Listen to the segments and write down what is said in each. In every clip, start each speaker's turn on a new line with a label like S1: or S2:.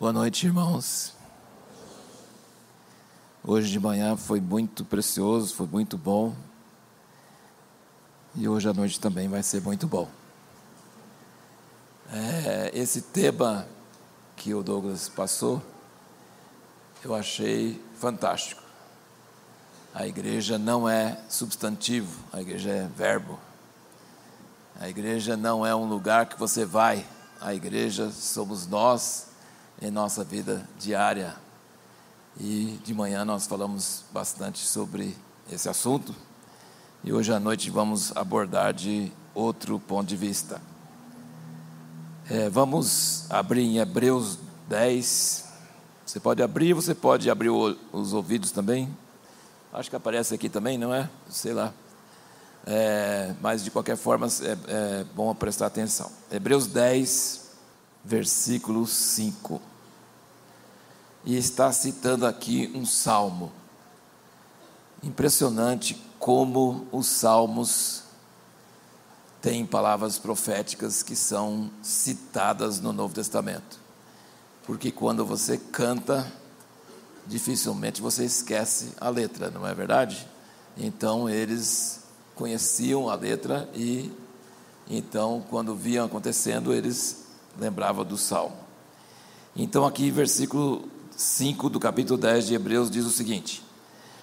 S1: Boa noite, irmãos. Hoje de manhã foi muito precioso, foi muito bom. E hoje à noite também vai ser muito bom. É, esse tema que o Douglas passou, eu achei fantástico. A igreja não é substantivo, a igreja é verbo. A igreja não é um lugar que você vai, a igreja somos nós em nossa vida diária. E de manhã nós falamos bastante sobre esse assunto. E hoje à noite vamos abordar de outro ponto de vista. É, vamos abrir em Hebreus 10. Você pode abrir, você pode abrir os ouvidos também. Acho que aparece aqui também, não é? Sei lá. É, mas de qualquer forma é, é bom prestar atenção. Hebreus 10, versículo 5. E está citando aqui um salmo. Impressionante como os salmos têm palavras proféticas que são citadas no Novo Testamento. Porque quando você canta, dificilmente você esquece a letra, não é verdade? Então eles conheciam a letra e então quando viam acontecendo, eles lembrava do salmo. Então, aqui, versículo 5 do capítulo 10 de Hebreus diz o seguinte: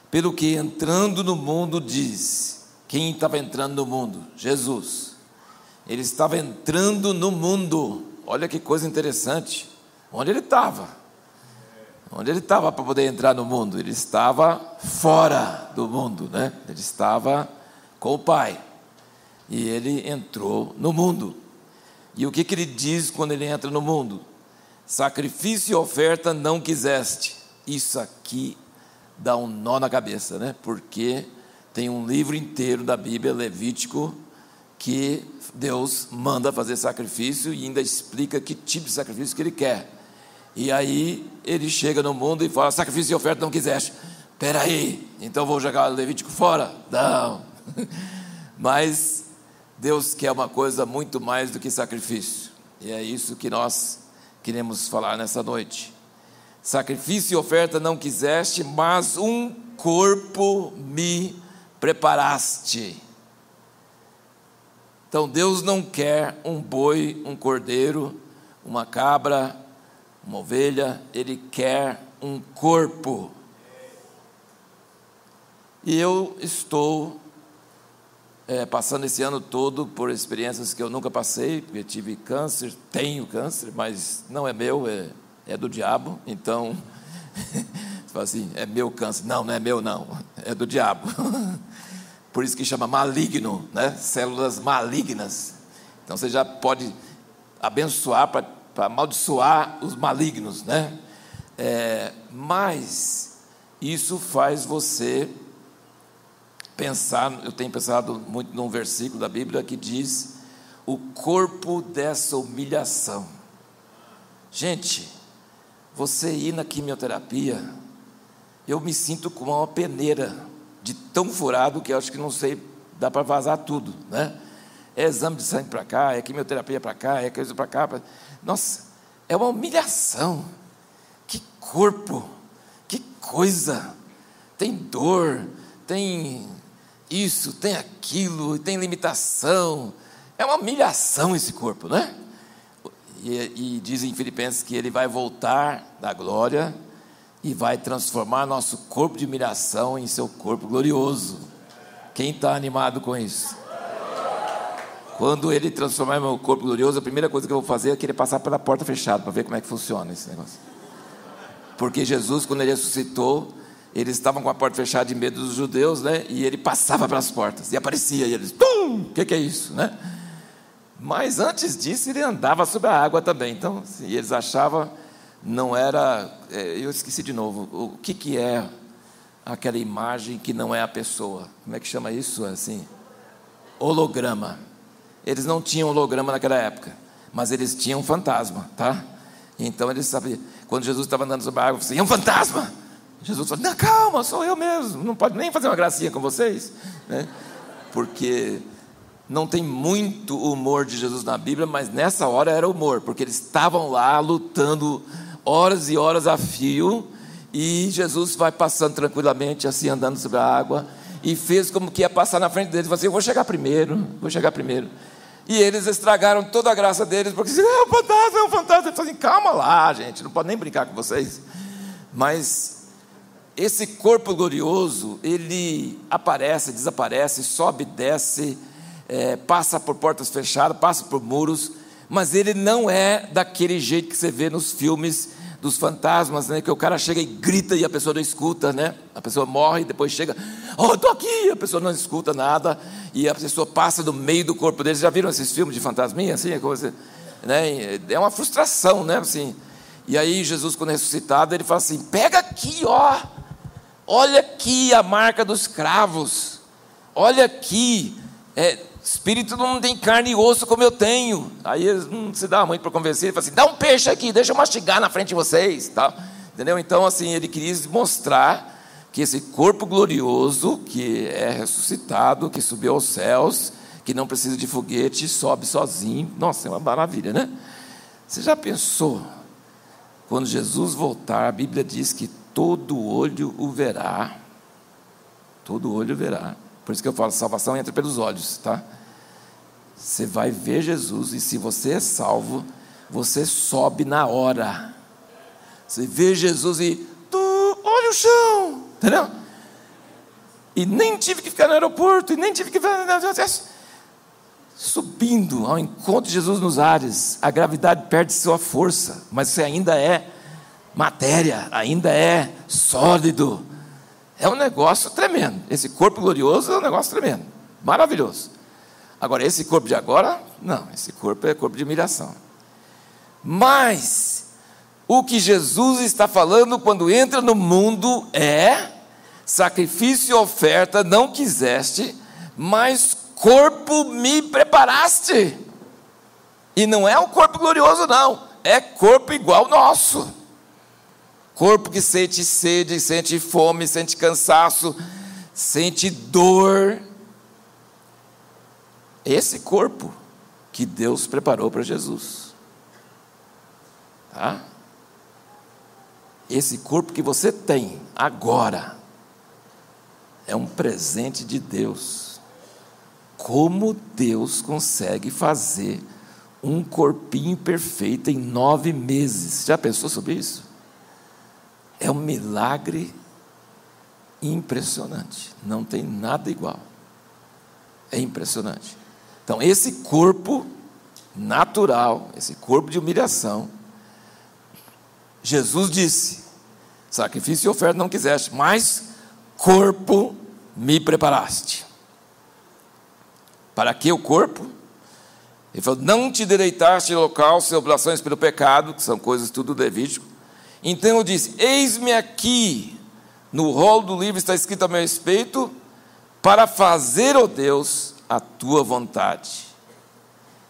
S1: Pelo que entrando no mundo diz, quem estava entrando no mundo? Jesus. Ele estava entrando no mundo. Olha que coisa interessante. Onde ele estava? Onde ele estava para poder entrar no mundo? Ele estava fora do mundo, né? Ele estava com o Pai. E ele entrou no mundo. E o que, que ele diz quando ele entra no mundo? Sacrifício e oferta não quiseste. Isso aqui dá um nó na cabeça, né? Porque tem um livro inteiro da Bíblia, Levítico, que Deus manda fazer sacrifício e ainda explica que tipo de sacrifício que ele quer. E aí ele chega no mundo e fala: sacrifício e oferta não quiseste. Peraí, então vou jogar Levítico fora? Não. Mas Deus quer uma coisa muito mais do que sacrifício. E é isso que nós queremos falar nessa noite. Sacrifício e oferta não quiseste, mas um corpo me preparaste. Então Deus não quer um boi, um cordeiro, uma cabra, uma ovelha, Ele quer um corpo. E eu estou é, passando esse ano todo por experiências que eu nunca passei, porque tive câncer, tenho câncer, mas não é meu, é, é do diabo, então, você fala assim, é meu câncer. Não, não é meu não, é do diabo. Por isso que chama maligno, né? Células malignas. Então você já pode abençoar para amaldiçoar os malignos, né? É, mas isso faz você pensar, eu tenho pensado muito num versículo da Bíblia que diz: o corpo dessa humilhação. Gente, você ir na quimioterapia, eu me sinto como uma peneira de tão furado que eu acho que não sei, dá para vazar tudo, né? É exame de sangue para cá, é quimioterapia para cá, é coisa para cá. Pra... Nossa, é uma humilhação. Que corpo, que coisa. Tem dor, tem isso, tem aquilo, tem limitação. É uma humilhação esse corpo, né? E, e diz em Filipenses que ele vai voltar da glória e vai transformar nosso corpo de humilhação em seu corpo glorioso. Quem está animado com isso? Quando ele transformar meu corpo glorioso, a primeira coisa que eu vou fazer é querer passar pela porta fechada para ver como é que funciona esse negócio. Porque Jesus, quando ele ressuscitou, eles estavam com a porta fechada de medo dos judeus, né? E ele passava pelas portas e aparecia e eles, tum, o que, que, é isso, né? Mas antes disso ele andava sobre a água também. Então, e eles achavam não era, é, eu esqueci de novo, o que que é aquela imagem que não é a pessoa? Como é que chama isso assim? Holograma. Eles não tinham holograma naquela época, mas eles tinham fantasma, tá? Então eles sabiam. Quando Jesus estava andando sobre a água, assim, é um fantasma. Jesus falou: Não, calma, sou eu mesmo, não pode nem fazer uma gracinha com vocês. Né? porque não tem muito humor de Jesus na Bíblia, mas nessa hora era humor, porque eles estavam lá lutando horas e horas a fio, e Jesus vai passando tranquilamente, assim, andando sobre a água, e fez como que ia passar na frente deles, falou assim, eu vou chegar primeiro, vou chegar primeiro. E eles estragaram toda a graça deles, porque assim, é um fantasma, é um fantasma. Ele falou assim, calma lá, gente, não pode nem brincar com vocês. Mas esse corpo glorioso, ele aparece, desaparece, sobe, desce, é, passa por portas fechadas, passa por muros, mas ele não é daquele jeito que você vê nos filmes dos fantasmas, né? Que o cara chega e grita e a pessoa não escuta, né? A pessoa morre e depois chega, oh, estou aqui, a pessoa não escuta nada e a pessoa passa do meio do corpo dele. Já viram esses filmes de fantasminha assim, coisa, né? É uma frustração, né? Assim. E aí Jesus, quando é ressuscitado, ele fala assim: pega aqui, ó, olha aqui a marca dos cravos, olha aqui. É, Espírito não tem carne e osso como eu tenho. Aí não se dá muito para convencer. Ele fala assim: dá um peixe aqui, deixa eu mastigar na frente de vocês. Tá? Entendeu? Então, assim, ele queria mostrar que esse corpo glorioso, que é ressuscitado, que subiu aos céus, que não precisa de foguete, sobe sozinho. Nossa, é uma maravilha, né? Você já pensou? Quando Jesus voltar, a Bíblia diz que todo olho o verá. Todo olho verá. Por isso que eu falo, salvação entra pelos olhos, tá? Você vai ver Jesus e se você é salvo, você sobe na hora. Você vê Jesus e tu, olha o chão, entendeu? E nem tive que ficar no aeroporto, e nem tive que subindo ao encontro de Jesus nos ares. A gravidade perde sua força, mas você ainda é matéria, ainda é sólido, é um negócio tremendo. Esse corpo glorioso é um negócio tremendo, maravilhoso. Agora, esse corpo de agora, não, esse corpo é corpo de humilhação. Mas, o que Jesus está falando quando entra no mundo é: sacrifício e oferta não quiseste, mas corpo me preparaste. E não é um corpo glorioso, não, é corpo igual nosso. Corpo que sente sede, sente fome, sente cansaço, sente dor. Esse corpo que Deus preparou para Jesus. Tá? Esse corpo que você tem agora é um presente de Deus. Como Deus consegue fazer um corpinho perfeito em nove meses? Já pensou sobre isso? É um milagre impressionante. Não tem nada igual. É impressionante. Então, esse corpo natural, esse corpo de humilhação, Jesus disse: sacrifício e oferta não quiseste, mas corpo me preparaste. Para que o corpo? Ele falou: não te dereitaste em local, e oblações pelo pecado, que são coisas tudo levítico, então eu disse: Eis-me aqui, no rolo do livro está escrito a meu respeito, para fazer, ó Deus, a tua vontade.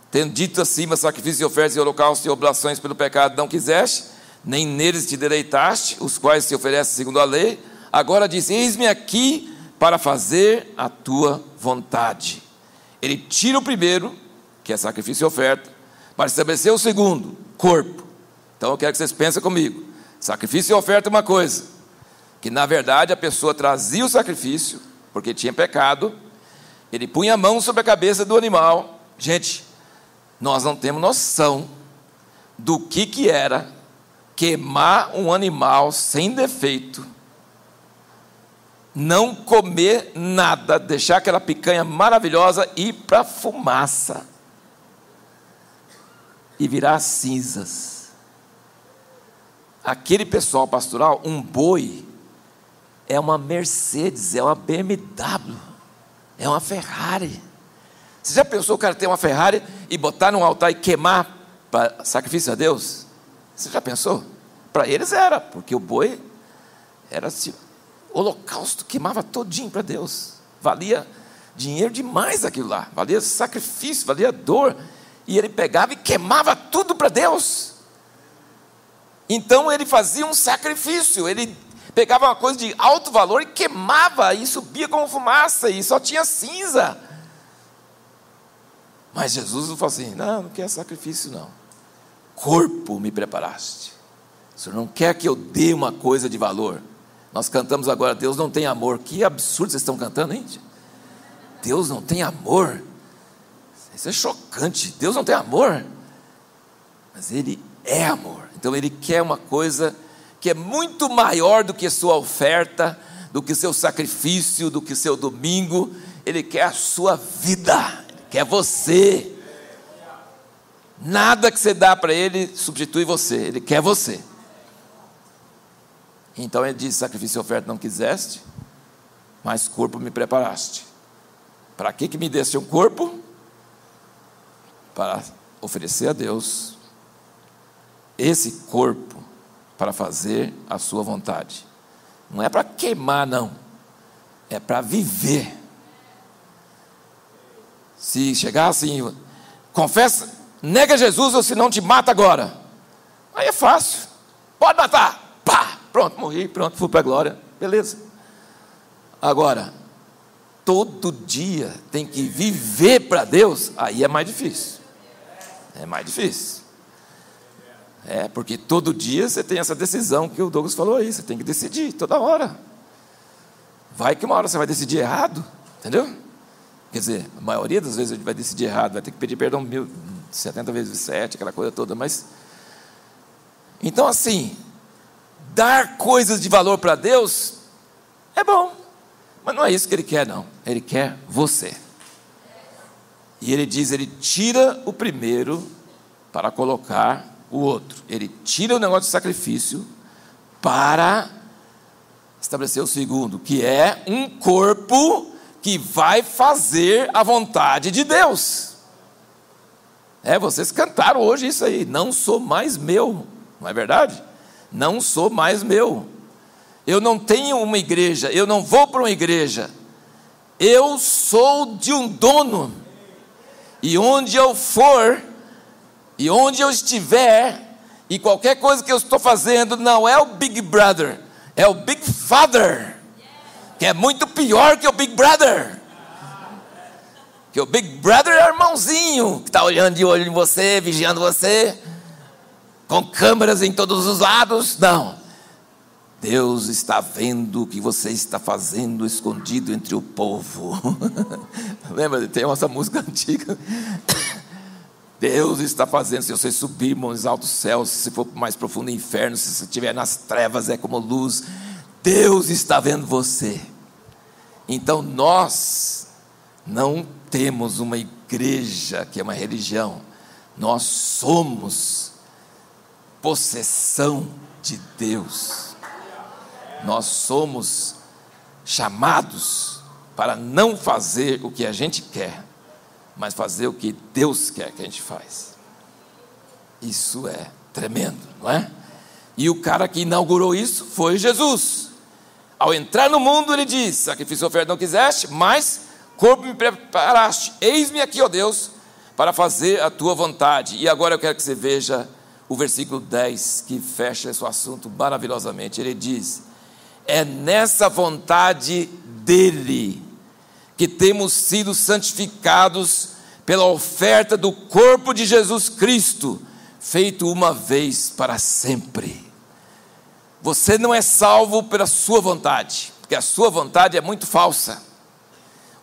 S1: Tendo dito acima, sacrifício e ofertas e holocaustos e oblações pelo pecado não quiseste, nem neles te deleitaste, os quais se oferecem segundo a lei. Agora diz: Eis-me aqui para fazer a tua vontade. Ele tira o primeiro, que é sacrifício e oferta, para estabelecer o segundo, corpo. Então eu quero que vocês pensem comigo. Sacrifício e oferta é uma coisa, que na verdade a pessoa trazia o sacrifício, porque tinha pecado, ele punha a mão sobre a cabeça do animal. Gente, nós não temos noção do que, que era queimar um animal sem defeito, não comer nada, deixar aquela picanha maravilhosa ir para fumaça e virar cinzas aquele pessoal pastoral, um boi é uma Mercedes, é uma BMW, é uma Ferrari. Você já pensou o cara ter uma Ferrari e botar num altar e queimar para sacrifício a Deus? Você já pensou? Para eles era, porque o boi era assim, holocausto, queimava todinho para Deus. Valia dinheiro demais aquilo lá, valia sacrifício, valia dor. E ele pegava e queimava tudo para Deus. Então ele fazia um sacrifício, ele pegava uma coisa de alto valor e queimava, e subia como fumaça, e só tinha cinza. Mas Jesus não falou assim: não, não quer sacrifício, não. Corpo me preparaste. O Senhor não quer que eu dê uma coisa de valor. Nós cantamos agora, Deus não tem amor. Que absurdo vocês estão cantando, hein? Deus não tem amor. Isso é chocante. Deus não tem amor. Mas Ele é amor. Então Ele quer uma coisa que é muito maior do que sua oferta, do que seu sacrifício, do que seu domingo. Ele quer a sua vida. Ele quer você. Nada que você dá para Ele substitui você. Ele quer você. Então ele diz: sacrifício e oferta não quiseste, mas corpo me preparaste. Para que, que me desse um corpo? Para oferecer a Deus esse corpo para fazer a sua vontade. Não é para queimar, não. É para viver. Se chegar assim, confessa, nega Jesus ou se não te mata agora. Aí é fácil. Pode matar. Pá, pronto, morri, pronto, fui para a glória. Beleza. Agora, todo dia tem que viver para Deus, aí é mais difícil. É mais difícil. É, porque todo dia você tem essa decisão que o Douglas falou aí, você tem que decidir toda hora. Vai que uma hora você vai decidir errado, entendeu? Quer dizer, a maioria das vezes a gente vai decidir errado, vai ter que pedir perdão mil, 70 vezes 7, aquela coisa toda, mas. Então, assim, dar coisas de valor para Deus é bom, mas não é isso que Ele quer, não. Ele quer você. E Ele diz: Ele tira o primeiro para colocar o outro. Ele tira o negócio de sacrifício para estabelecer o segundo, que é um corpo que vai fazer a vontade de Deus. É, vocês cantaram hoje isso aí, não sou mais meu, não é verdade? Não sou mais meu. Eu não tenho uma igreja, eu não vou para uma igreja. Eu sou de um dono. E onde eu for, e onde eu estiver, e qualquer coisa que eu estou fazendo, não é o Big Brother, é o Big Father, que é muito pior que o Big Brother. Que o Big Brother é o irmãozinho que está olhando de olho em você, vigiando você, com câmeras em todos os lados. Não. Deus está vendo o que você está fazendo escondido entre o povo. Lembra? Tem essa música antiga. Deus está fazendo, se você subir nos altos céus, se for mais profundo inferno, se você estiver nas trevas, é como luz. Deus está vendo você. Então nós não temos uma igreja que é uma religião, nós somos possessão de Deus. Nós somos chamados para não fazer o que a gente quer, mas fazer o que Deus quer que a gente faz. Isso é tremendo, não é? E o cara que inaugurou isso foi Jesus. Ao entrar no mundo, ele diz: Sacrifício e oferta não quiseste, mas corpo me preparaste. Eis-me aqui, ó Deus, para fazer a tua vontade. E agora eu quero que você veja o versículo 10, que fecha esse assunto maravilhosamente. Ele diz: É nessa vontade dele que temos sido santificados pela oferta do corpo de Jesus Cristo, feito uma vez para sempre. Você não é salvo pela sua vontade, porque a sua vontade é muito falsa.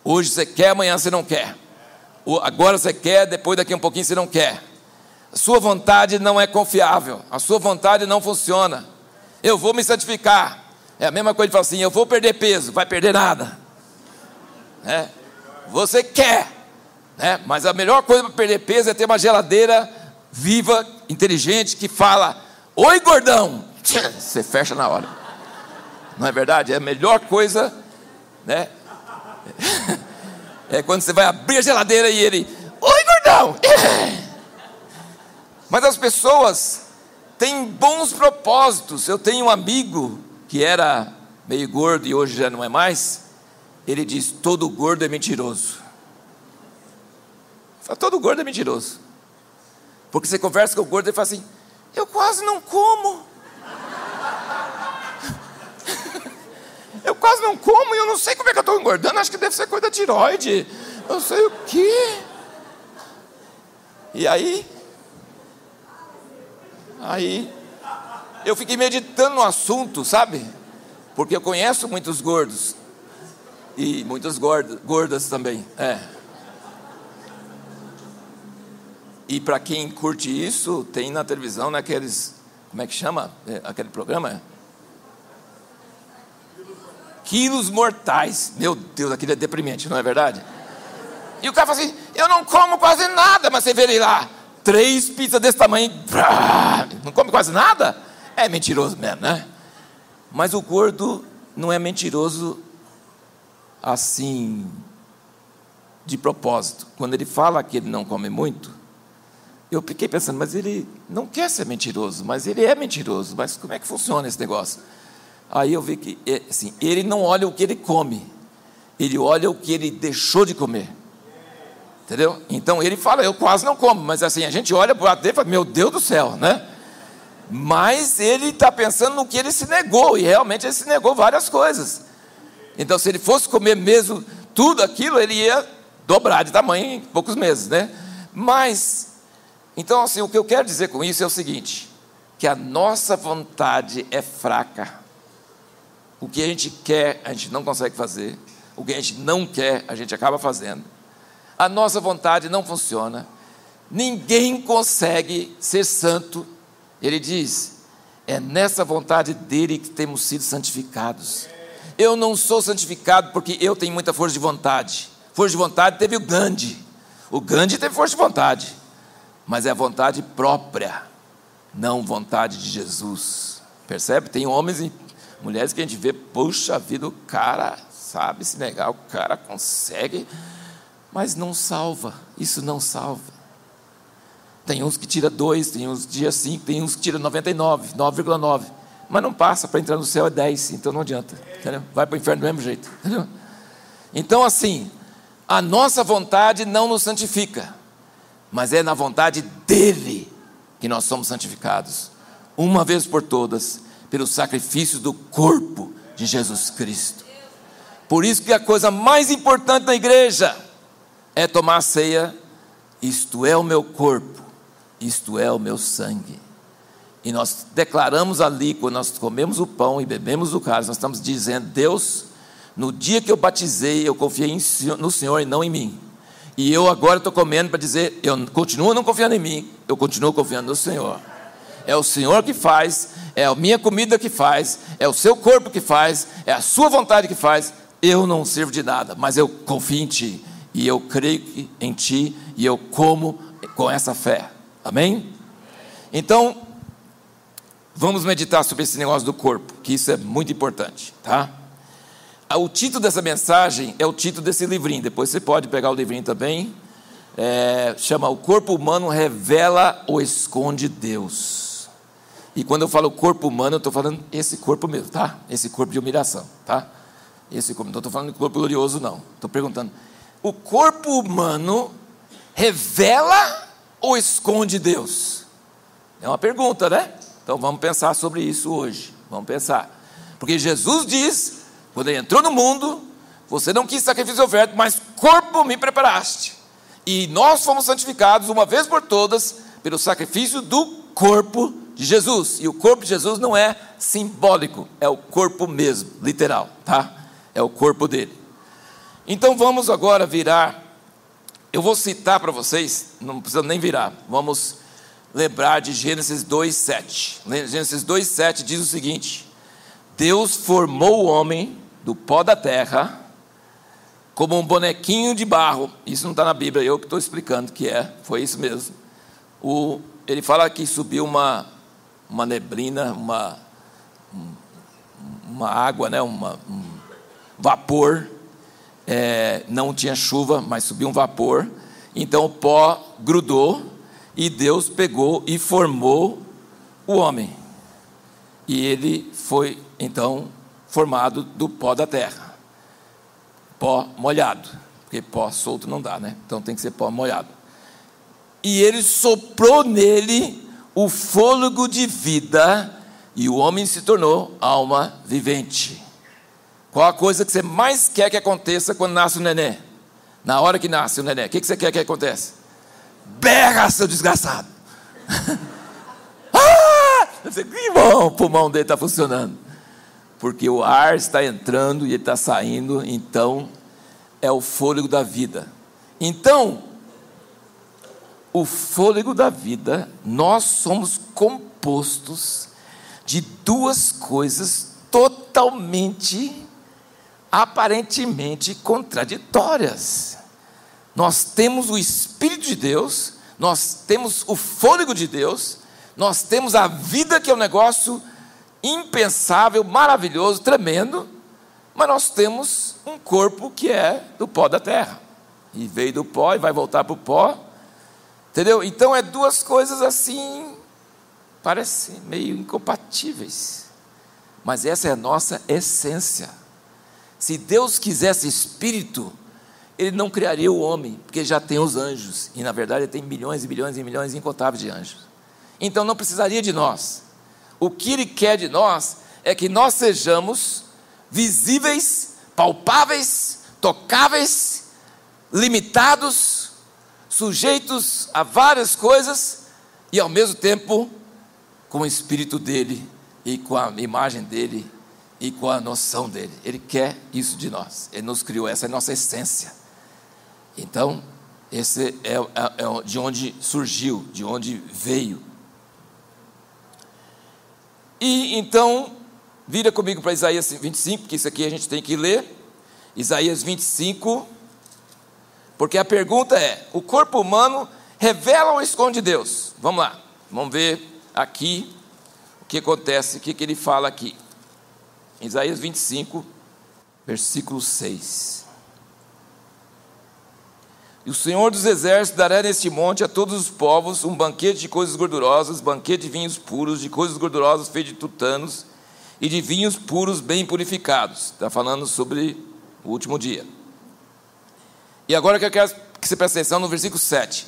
S1: Hoje você quer, amanhã você não quer. Agora você quer, depois daqui um pouquinho você não quer. A sua vontade não é confiável, a sua vontade não funciona. Eu vou me santificar. É a mesma coisa de falar assim: eu vou perder peso, vai perder nada. Né? Você quer, né? mas a melhor coisa para perder peso é ter uma geladeira viva, inteligente, que fala: Oi, gordão! Você fecha na hora. Não é verdade? É a melhor coisa, né? É quando você vai abrir a geladeira e ele: Oi, gordão! Mas as pessoas têm bons propósitos. Eu tenho um amigo que era meio gordo e hoje já não é mais ele diz: todo gordo é mentiroso. Fala, todo gordo é mentiroso. Porque você conversa com o gordo e fala assim: eu quase não como. eu quase não como e eu não sei como é que eu estou engordando. Acho que deve ser coisa da tiroide. Eu sei o quê. E aí, aí, eu fiquei meditando no assunto, sabe? Porque eu conheço muitos gordos e muitas gordas, gordas também. É. E para quem curte isso, tem na televisão naqueles, como é que chama? É, aquele programa? Quilos mortais. Meu Deus, aquilo é deprimente, não é verdade? E o cara fala assim: Eu não como quase nada, mas você vê ele lá, três pizzas desse tamanho, não come quase nada? É mentiroso mesmo, né? Mas o gordo não é mentiroso assim, de propósito. Quando ele fala que ele não come muito, eu fiquei pensando, mas ele não quer ser mentiroso, mas ele é mentiroso. Mas como é que funciona esse negócio? Aí eu vi que é, assim, ele não olha o que ele come, ele olha o que ele deixou de comer. Entendeu? Então ele fala, eu quase não como, mas assim, a gente olha para o e fala, meu Deus do céu, né? Mas ele está pensando no que ele se negou, e realmente ele se negou várias coisas. Então, se ele fosse comer mesmo tudo aquilo, ele ia dobrar de tamanho em poucos meses, né? Mas, então, assim, o que eu quero dizer com isso é o seguinte: que a nossa vontade é fraca. O que a gente quer, a gente não consegue fazer. O que a gente não quer, a gente acaba fazendo. A nossa vontade não funciona. Ninguém consegue ser santo. Ele diz: é nessa vontade dele que temos sido santificados. Eu não sou santificado porque eu tenho muita força de vontade. Força de vontade teve o Gandhi. O Gandhi teve força de vontade, mas é a vontade própria, não vontade de Jesus. Percebe? Tem homens e Mulheres que a gente vê, puxa vida, o cara sabe se negar, o cara consegue, mas não salva. Isso não salva. Tem uns que tira dois, tem uns que tira cinco, tem uns que tira 99, 9,9. Mas não passa, para entrar no céu é 10, então não adianta. Entendeu? Vai para o inferno do mesmo jeito. Entendeu? Então, assim, a nossa vontade não nos santifica, mas é na vontade dEle que nós somos santificados, uma vez por todas pelo sacrifício do corpo de Jesus Cristo. Por isso que a coisa mais importante na igreja é tomar a ceia, isto é o meu corpo, isto é o meu sangue. E nós declaramos ali, quando nós comemos o pão e bebemos o cálice, nós estamos dizendo: Deus, no dia que eu batizei, eu confiei no Senhor e não em mim. E eu agora estou comendo para dizer: eu continuo não confiando em mim, eu continuo confiando no Senhor. É o Senhor que faz, é a minha comida que faz, é o seu corpo que faz, é a sua vontade que faz. Eu não sirvo de nada, mas eu confio em Ti, e eu creio em Ti, e eu como com essa fé. Amém? Então, vamos meditar sobre esse negócio do corpo, que isso é muito importante, tá? Ah, o título dessa mensagem é o título desse livrinho, depois você pode pegar o livrinho também. É, chama O Corpo Humano Revela ou Esconde Deus. E quando eu falo corpo humano, eu estou falando esse corpo mesmo, tá? Esse corpo de humilhação, tá? Esse corpo, não estou falando de corpo glorioso, não. Estou perguntando: o corpo humano revela ou esconde Deus? É uma pergunta, né? Então vamos pensar sobre isso hoje. Vamos pensar. Porque Jesus diz, quando ele entrou no mundo, você não quis sacrifício oferta, mas corpo me preparaste. E nós fomos santificados uma vez por todas pelo sacrifício do corpo de Jesus. E o corpo de Jesus não é simbólico, é o corpo mesmo, literal, tá? É o corpo dele. Então vamos agora virar. Eu vou citar para vocês, não precisa nem virar. Vamos lembrar de Gênesis 2:7. Gênesis 2:7 diz o seguinte: Deus formou o homem do pó da terra como um bonequinho de barro. Isso não está na Bíblia, eu que estou explicando que é, foi isso mesmo. O, ele fala que subiu uma uma neblina, uma, uma água, né, uma, um vapor. É, não tinha chuva, mas subiu um vapor. Então o pó grudou e Deus pegou e formou o homem. E ele foi então formado do pó da terra. Pó molhado, porque pó solto não dá, né? Então tem que ser pó molhado. E ele soprou nele o fôlego de vida e o homem se tornou alma vivente. Qual a coisa que você mais quer que aconteça quando nasce o neném? Na hora que nasce o neném, o que você quer que aconteça? Berra, seu desgraçado. ah! Que bom, o pulmão dele está funcionando. Porque o ar está entrando e ele está saindo, então é o fôlego da vida. Então, o fôlego da vida, nós somos compostos de duas coisas totalmente, aparentemente contraditórias. Nós temos o Espírito de Deus, nós temos o fôlego de Deus, nós temos a vida que é um negócio impensável, maravilhoso, tremendo, mas nós temos um corpo que é do pó da terra. E veio do pó e vai voltar para o pó. Entendeu? Então é duas coisas assim, parecem meio incompatíveis. Mas essa é a nossa essência. Se Deus quisesse espírito, ele não criaria o homem, porque já tem os anjos. E na verdade ele tem milhões e milhões e milhões incontáveis de anjos. Então não precisaria de nós. O que ele quer de nós é que nós sejamos visíveis, palpáveis, tocáveis, limitados, sujeitos a várias coisas e ao mesmo tempo com o espírito dele e com a imagem dele e com a noção dele. Ele quer isso de nós. Ele nos criou, essa é a nossa essência. Então, esse é, é, é de onde surgiu, de onde veio. E então, vira comigo para Isaías 25, porque isso aqui a gente tem que ler. Isaías 25, porque a pergunta é: o corpo humano revela ou esconde Deus? Vamos lá, vamos ver aqui o que acontece, o que, que ele fala aqui. Isaías 25, versículo 6. E o Senhor dos Exércitos dará neste monte a todos os povos um banquete de coisas gordurosas, banquete de vinhos puros, de coisas gordurosas feitas de tutanos e de vinhos puros bem purificados. Está falando sobre o último dia. E agora que eu quero que você preste atenção no versículo 7.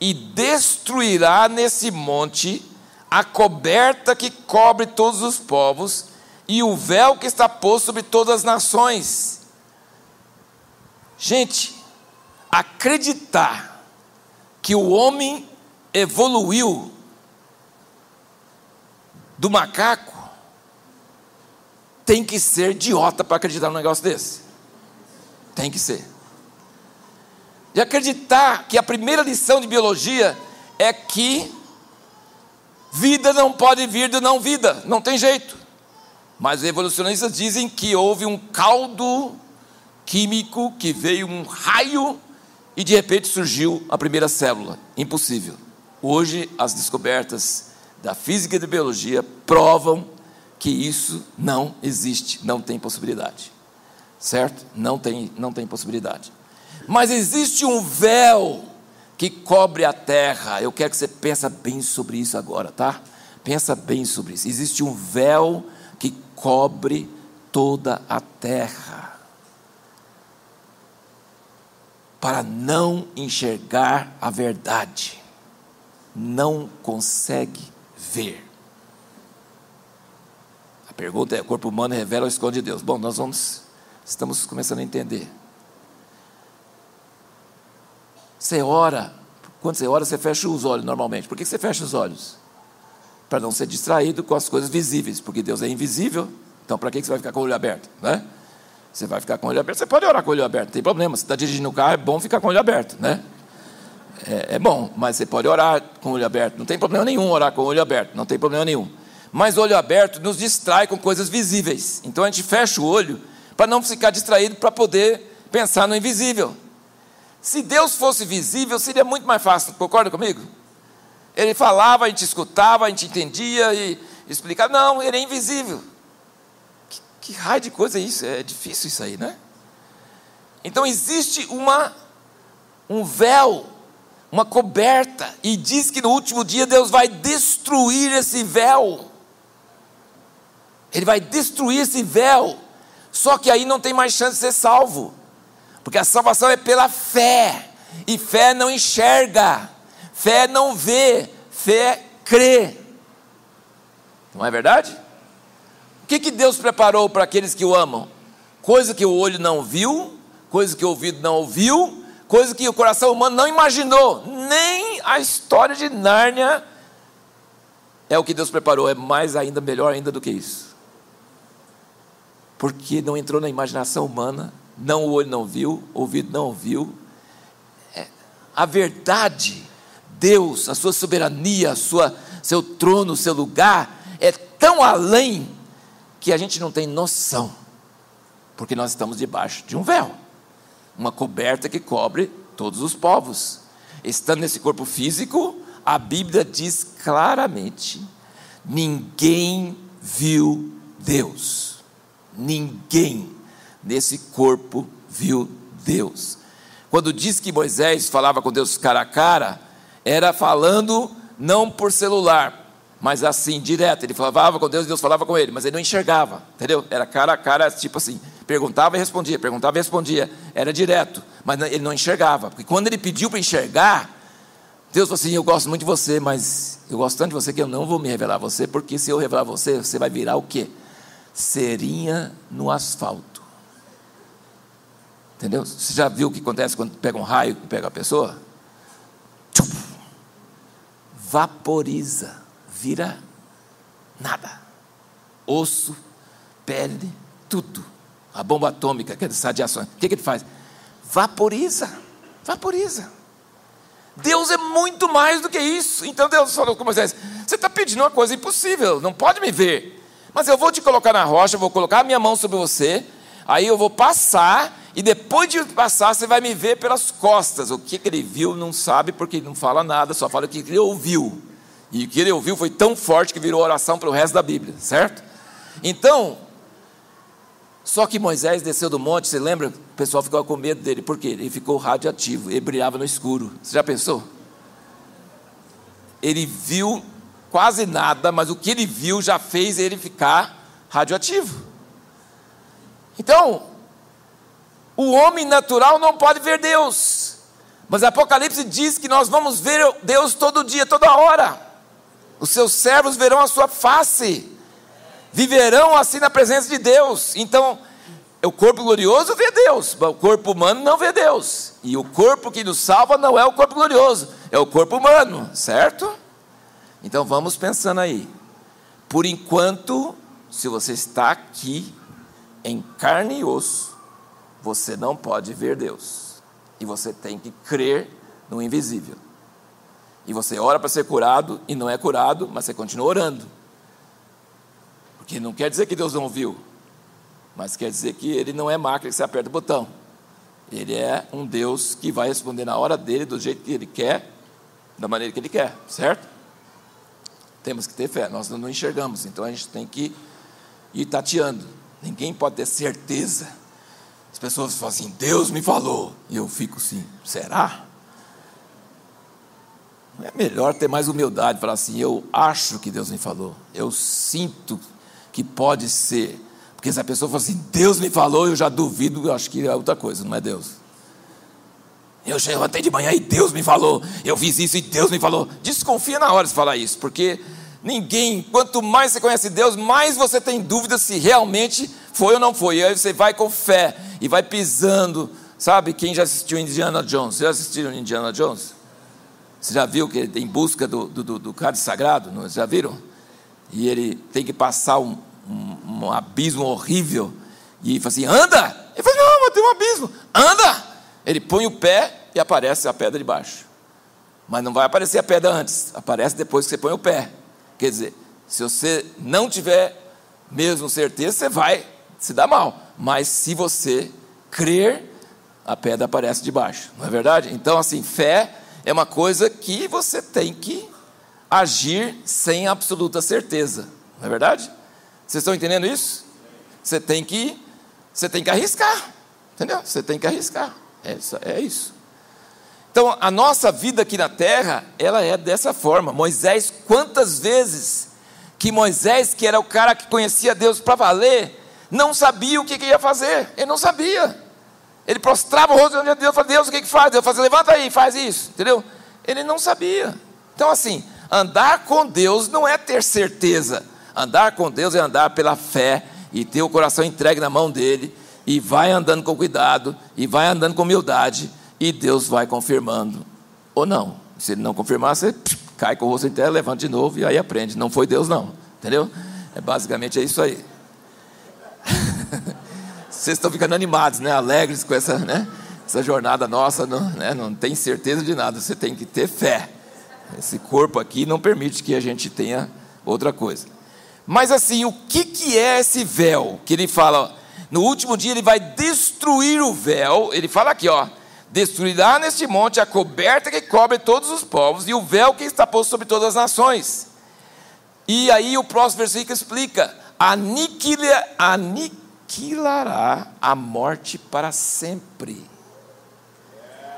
S1: E destruirá nesse monte a coberta que cobre todos os povos e o véu que está posto sobre todas as nações. Gente, acreditar que o homem evoluiu do macaco tem que ser idiota para acreditar num negócio desse. Tem que ser. De acreditar que a primeira lição de biologia é que vida não pode vir de não vida, não tem jeito. Mas os evolucionistas dizem que houve um caldo químico que veio um raio e de repente surgiu a primeira célula. Impossível. Hoje, as descobertas da física e da biologia provam que isso não existe, não tem possibilidade. Certo? Não tem, não tem possibilidade. Mas existe um véu que cobre a terra. Eu quero que você pense bem sobre isso agora, tá? Pensa bem sobre isso. Existe um véu que cobre toda a terra para não enxergar a verdade, não consegue ver. A pergunta é: o corpo humano revela ou esconde Deus? Bom, nós vamos, estamos começando a entender. Você ora, quando você ora, você fecha os olhos normalmente. Por que você fecha os olhos? Para não ser distraído com as coisas visíveis, porque Deus é invisível, então para que você vai ficar com o olho aberto? Né? Você vai ficar com o olho aberto. Você pode orar com o olho aberto, não tem problema. Se está dirigindo o carro, é bom ficar com o olho aberto, né? É, é, bom, mas você pode orar com o olho aberto. Não tem problema nenhum orar com o olho aberto, não tem problema nenhum. Mas o olho aberto nos distrai com coisas visíveis. Então a gente fecha o olho para não ficar distraído para poder pensar no invisível. Se Deus fosse visível, seria muito mais fácil, concorda comigo? Ele falava, a gente escutava, a gente entendia e explicava. Não, ele é invisível. Que raio de coisa é isso? É difícil isso aí, né? Então existe uma um véu, uma coberta, e diz que no último dia Deus vai destruir esse véu. Ele vai destruir esse véu. Só que aí não tem mais chance de ser salvo. Porque a salvação é pela fé. E fé não enxerga. Fé não vê, fé crê. Não é verdade? Que, que Deus preparou para aqueles que o amam? Coisa que o olho não viu, coisa que o ouvido não ouviu, coisa que o coração humano não imaginou, nem a história de Nárnia é o que Deus preparou, é mais ainda, melhor ainda do que isso. Porque não entrou na imaginação humana, não o olho não viu, o ouvido não ouviu. É, a verdade, Deus, a sua soberania, a sua, seu trono, seu lugar, é tão além que a gente não tem noção, porque nós estamos debaixo de um véu, uma coberta que cobre todos os povos. Estando nesse corpo físico, a Bíblia diz claramente: ninguém viu Deus. Ninguém nesse corpo viu Deus. Quando diz que Moisés falava com Deus cara a cara, era falando não por celular, mas assim, direto. Ele falava com Deus, Deus falava com ele, mas ele não enxergava, entendeu? Era cara a cara, tipo assim, perguntava e respondia, perguntava e respondia, era direto, mas ele não enxergava, porque quando ele pediu para enxergar, Deus falou assim: Eu gosto muito de você, mas eu gosto tanto de você que eu não vou me revelar a você, porque se eu revelar você, você vai virar o quê? Serinha no asfalto. Entendeu? Você já viu o que acontece quando pega um raio e pega a pessoa? Vaporiza, vira nada. Osso, pele, tudo. A bomba atômica, aquelas radiações. O que, que ele faz? Vaporiza, vaporiza. Deus é muito mais do que isso. Então Deus falou com Moisés: Você está pedindo uma coisa impossível, não pode me ver. Mas eu vou te colocar na rocha, vou colocar a minha mão sobre você, aí eu vou passar, e depois de passar, você vai me ver pelas costas. O que, que ele viu não sabe, porque ele não fala nada, só fala o que ele ouviu. E o que ele ouviu foi tão forte que virou oração para o resto da Bíblia, certo? Então, só que Moisés desceu do monte, você lembra? O pessoal ficava com medo dele, por quê? Ele ficou radioativo, ele brilhava no escuro. Você já pensou? Ele viu quase nada, mas o que ele viu já fez ele ficar radioativo. Então, o homem natural não pode ver Deus, mas Apocalipse diz que nós vamos ver Deus todo dia, toda hora. Os seus servos verão a sua face viverão assim na presença de Deus. Então, o corpo glorioso vê Deus, o corpo humano não vê Deus. E o corpo que nos salva não é o corpo glorioso, é o corpo humano, certo? Então vamos pensando aí. Por enquanto, se você está aqui em carne e osso, você não pode ver Deus. E você tem que crer no invisível. E você ora para ser curado e não é curado, mas você continua orando. Porque não quer dizer que Deus não viu, mas quer dizer que Ele não é máquina que você aperta o botão. Ele é um Deus que vai responder na hora dele, do jeito que Ele quer, da maneira que Ele quer, certo? Temos que ter fé, nós não enxergamos, então a gente tem que ir tateando. Ninguém pode ter certeza. As pessoas falam assim: Deus me falou, e eu fico assim: será? É melhor ter mais humildade, falar assim: eu acho que Deus me falou, eu sinto que pode ser. Porque se a pessoa fala assim, Deus me falou, eu já duvido, eu acho que é outra coisa, não é Deus. Eu levantei de manhã e Deus me falou, eu fiz isso e Deus me falou. Desconfia na hora de falar isso, porque ninguém, quanto mais você conhece Deus, mais você tem dúvida se realmente foi ou não foi. E aí você vai com fé e vai pisando. Sabe quem já assistiu Indiana Jones? Já assistiu Indiana Jones? Você já viu que em busca do, do, do cálice sagrado? Não? Já viram? e ele tem que passar um, um, um abismo horrível, e fala assim: anda! Ele fala: não, mas tem um abismo, anda! Ele põe o pé e aparece a pedra de baixo. Mas não vai aparecer a pedra antes, aparece depois que você põe o pé. Quer dizer, se você não tiver mesmo certeza, você vai se dar mal. Mas se você crer, a pedra aparece de baixo, não é verdade? Então, assim, fé é uma coisa que você tem que agir sem absoluta certeza. Não é verdade? Vocês estão entendendo isso? Você tem que, você tem que arriscar. Entendeu? Você tem que arriscar. É isso, é isso. Então, a nossa vida aqui na terra, ela é dessa forma. Moisés, quantas vezes que Moisés, que era o cara que conhecia Deus para valer, não sabia o que, que, ia fazer. Ele não sabia. Ele prostrava o rosto diante de Deus e falava, Deus, o que, que faz? Deus fazia, levanta aí, faz isso. Entendeu? Ele não sabia. Então, assim, Andar com Deus não é ter certeza. Andar com Deus é andar pela fé e ter o coração entregue na mão dele e vai andando com cuidado e vai andando com humildade e Deus vai confirmando ou não. Se ele não confirmar, você cai com o rosto em terra, levanta de novo e aí aprende. Não foi Deus, não. Entendeu? É basicamente é isso aí. Vocês estão ficando animados, né? Alegres com essa, né? essa jornada nossa. Não, né? não tem certeza de nada. Você tem que ter fé. Esse corpo aqui não permite que a gente tenha outra coisa. Mas assim, o que, que é esse véu? Que ele fala, no último dia ele vai destruir o véu. Ele fala aqui, ó. Destruirá neste monte a coberta que cobre todos os povos e o véu que está posto sobre todas as nações. E aí o próximo versículo explica: aniquila, aniquilará a morte para sempre.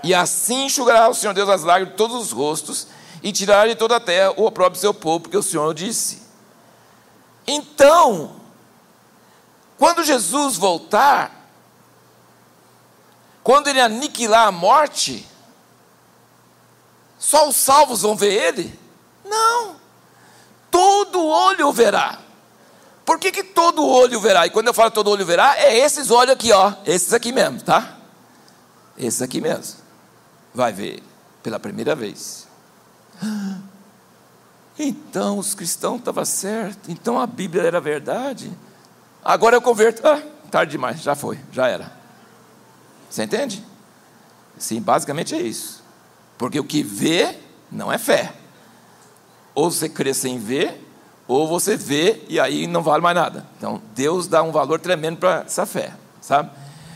S1: E assim enxugará o Senhor Deus as lágrimas de todos os rostos e tirará de toda a terra o próprio seu povo, porque o Senhor disse. Então, quando Jesus voltar, quando ele aniquilar a morte, só os salvos vão ver ele? Não, todo olho o verá. Por que, que todo olho verá? E quando eu falo todo olho verá, é esses olhos aqui, ó, esses aqui mesmo, tá? Esses aqui mesmo. Vai ver pela primeira vez. Então os cristãos estavam certos, então a Bíblia era verdade. Agora eu converto. Ah, tarde demais, já foi, já era. Você entende? Sim, basicamente é isso. Porque o que vê não é fé. Ou você crê sem ver, ou você vê e aí não vale mais nada. Então Deus dá um valor tremendo para essa fé, sabe?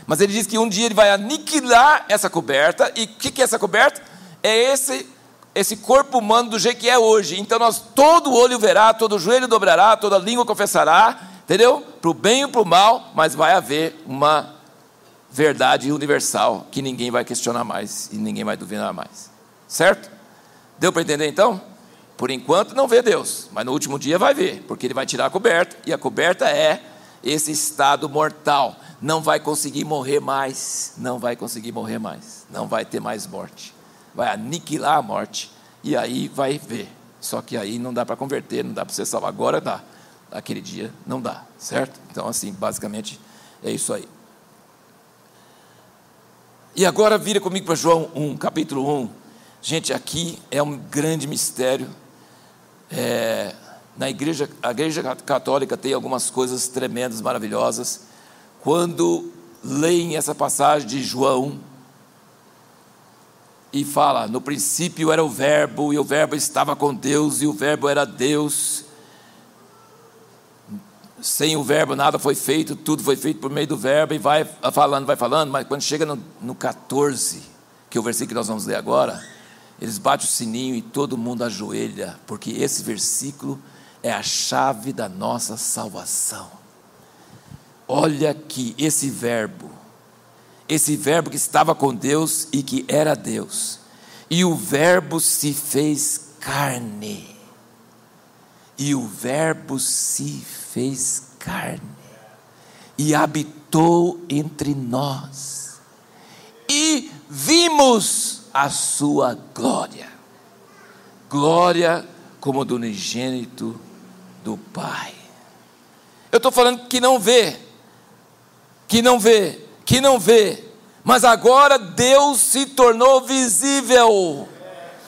S1: Mas ele diz que um dia ele vai aniquilar essa coberta, e o que, que é essa coberta? É esse esse corpo humano do jeito que é hoje. Então nós todo olho verá, todo joelho dobrará, toda língua confessará, entendeu? Para o bem e para o mal, mas vai haver uma verdade universal que ninguém vai questionar mais e ninguém vai duvidar mais. Certo? Deu para entender então? Por enquanto não vê Deus, mas no último dia vai ver, porque ele vai tirar a coberta, e a coberta é esse estado mortal. Não vai conseguir morrer mais, não vai conseguir morrer mais, não vai ter mais morte vai aniquilar a morte, e aí vai ver. Só que aí não dá para converter, não dá para você salvar. Agora dá, naquele dia não dá, certo? Então, assim, basicamente é isso aí. E agora vira comigo para João 1, capítulo 1. Gente, aqui é um grande mistério. É, na igreja, a igreja católica tem algumas coisas tremendas, maravilhosas. Quando leem essa passagem de João, e fala: no princípio era o Verbo, e o Verbo estava com Deus, e o Verbo era Deus. Sem o Verbo nada foi feito, tudo foi feito por meio do Verbo, e vai falando, vai falando, mas quando chega no, no 14, que é o versículo que nós vamos ler agora, eles batem o sininho e todo mundo ajoelha, porque esse versículo é a chave da nossa salvação. Olha que esse verbo, esse Verbo que estava com Deus e que era Deus. E o Verbo se fez carne. E o Verbo se fez carne. E habitou entre nós. E vimos a sua glória. Glória como do unigênito do Pai. Eu estou falando que não vê, que não vê, que não vê, mas agora Deus se tornou visível.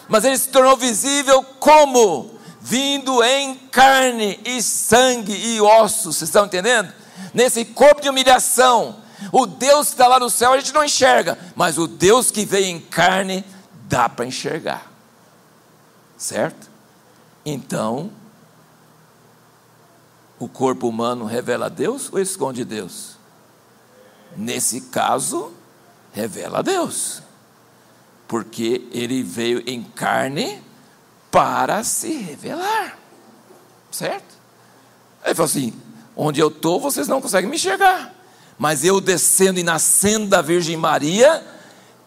S1: Mas ele se tornou visível como? Vindo em carne e sangue e ossos, vocês estão entendendo? Nesse corpo de humilhação, o Deus que está lá no céu a gente não enxerga, mas o Deus que veio em carne dá para enxergar, certo? Então, o corpo humano revela Deus ou esconde Deus? Nesse caso, revela a Deus, porque ele veio em carne para se revelar, certo? Ele falou assim: onde eu estou, vocês não conseguem me enxergar, mas eu descendo e nascendo da Virgem Maria,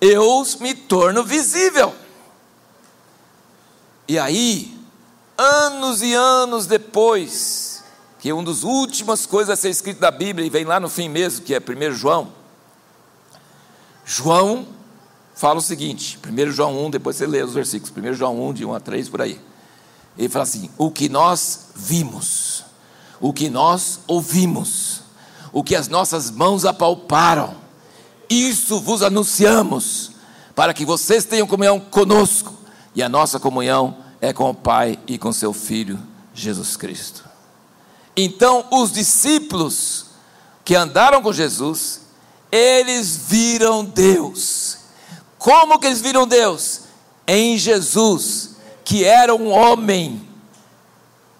S1: eu me torno visível. E aí, anos e anos depois, que é uma das últimas coisas a ser escrito da Bíblia, e vem lá no fim mesmo, que é 1 João. João fala o seguinte, 1 João 1, depois você lê os versículos, 1 João 1, de 1 a 3, por aí. Ele fala assim: o que nós vimos, o que nós ouvimos, o que as nossas mãos apalparam, isso vos anunciamos, para que vocês tenham comunhão conosco, E a nossa comunhão é com o Pai e com seu Filho, Jesus Cristo. Então, os discípulos que andaram com Jesus, eles viram Deus. Como que eles viram Deus? Em Jesus, que era um homem,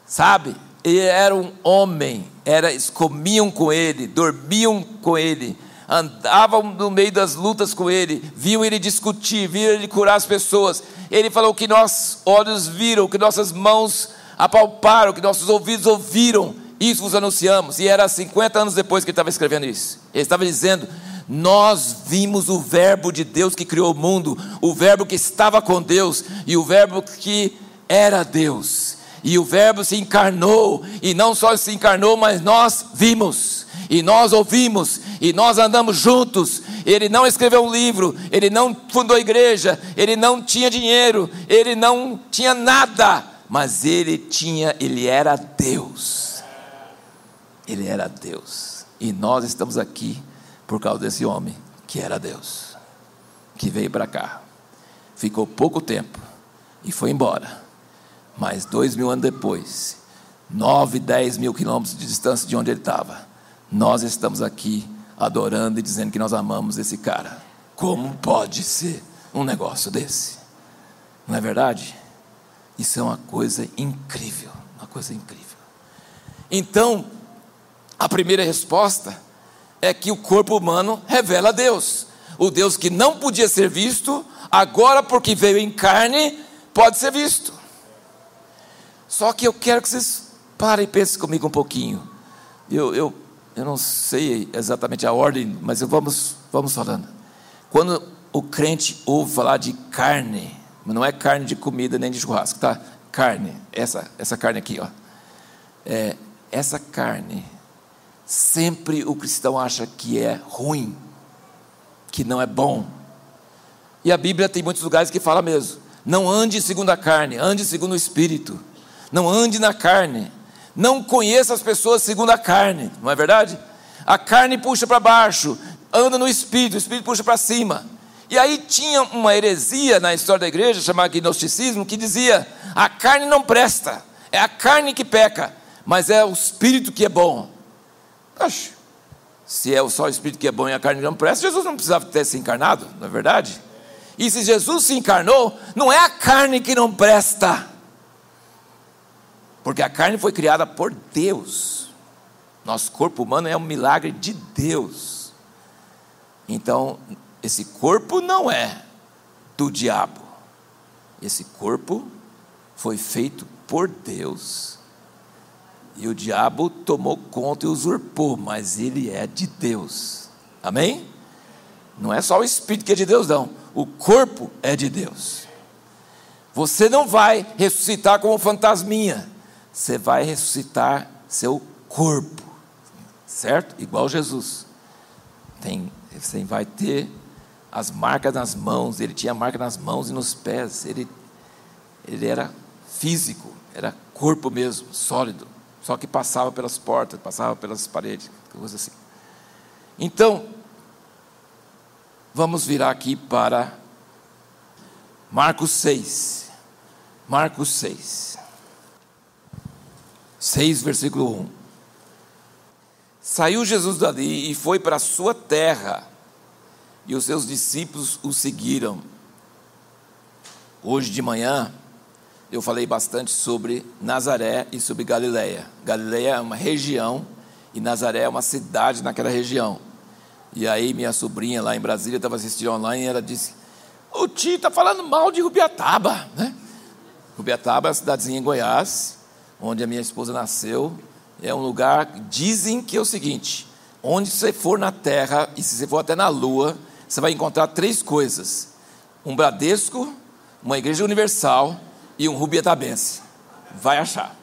S1: sabe? Ele era um homem, era, comiam com ele, dormiam com ele, andavam no meio das lutas com ele, viam ele discutir, viam ele curar as pessoas. Ele falou que nossos olhos viram, que nossas mãos apalparam, que nossos ouvidos ouviram. Isso vos anunciamos. E era 50 anos depois que ele estava escrevendo isso. Ele estava dizendo: Nós vimos o Verbo de Deus que criou o mundo, o Verbo que estava com Deus e o Verbo que era Deus. E o Verbo se encarnou, e não só se encarnou, mas nós vimos, e nós ouvimos, e nós andamos juntos. Ele não escreveu um livro, ele não fundou igreja, ele não tinha dinheiro, ele não tinha nada, mas ele tinha, ele era Deus. Ele era Deus. E nós estamos aqui por causa desse homem que era Deus, que veio para cá, ficou pouco tempo e foi embora. Mas dois mil anos depois, nove, dez mil quilômetros de distância de onde ele estava, nós estamos aqui adorando e dizendo que nós amamos esse cara. Como pode ser um negócio desse? Não é verdade? Isso é uma coisa incrível, uma coisa incrível. Então, a primeira resposta é que o corpo humano revela Deus. O Deus que não podia ser visto, agora porque veio em carne, pode ser visto. Só que eu quero que vocês parem e pensem comigo um pouquinho. Eu, eu, eu não sei exatamente a ordem, mas vamos, vamos falando. Quando o crente ouve falar de carne, mas não é carne de comida nem de churrasco, tá? Carne, essa, essa carne aqui, ó. É, essa carne Sempre o cristão acha que é ruim, que não é bom. E a Bíblia tem muitos lugares que fala mesmo: não ande segundo a carne, ande segundo o espírito. Não ande na carne. Não conheça as pessoas segundo a carne, não é verdade? A carne puxa para baixo, anda no espírito, o espírito puxa para cima. E aí tinha uma heresia na história da igreja, chamada gnosticismo, que dizia: a carne não presta, é a carne que peca, mas é o espírito que é bom. Oxe, se é só o Espírito que é bom e a carne não presta, Jesus não precisava ter se encarnado, não é verdade? E se Jesus se encarnou, não é a carne que não presta, porque a carne foi criada por Deus. Nosso corpo humano é um milagre de Deus. Então, esse corpo não é do diabo. Esse corpo foi feito por Deus. E o diabo tomou conta e usurpou, mas ele é de Deus. Amém? Não é só o espírito que é de Deus, não. O corpo é de Deus. Você não vai ressuscitar como fantasminha. Você vai ressuscitar seu corpo. Certo? Igual Jesus. Tem, você vai ter as marcas nas mãos. Ele tinha marca nas mãos e nos pés. Ele, ele era físico, era corpo mesmo, sólido só que passava pelas portas, passava pelas paredes, coisa assim. Então, vamos virar aqui para Marcos 6. Marcos 6. 6, versículo 1. Saiu Jesus dali e foi para a sua terra, e os seus discípulos o seguiram. Hoje de manhã, eu falei bastante sobre Nazaré e sobre Galiléia. Galiléia é uma região e Nazaré é uma cidade naquela região. E aí minha sobrinha lá em Brasília estava assistindo online e ela disse: "O tio está falando mal de Rubiataba, né? Rubiataba é uma cidadezinha em Goiás, onde a minha esposa nasceu. É um lugar, dizem que é o seguinte: onde você for na terra e se você for até na lua, você vai encontrar três coisas: um Bradesco, uma igreja universal e um rubiatabense. Vai achar.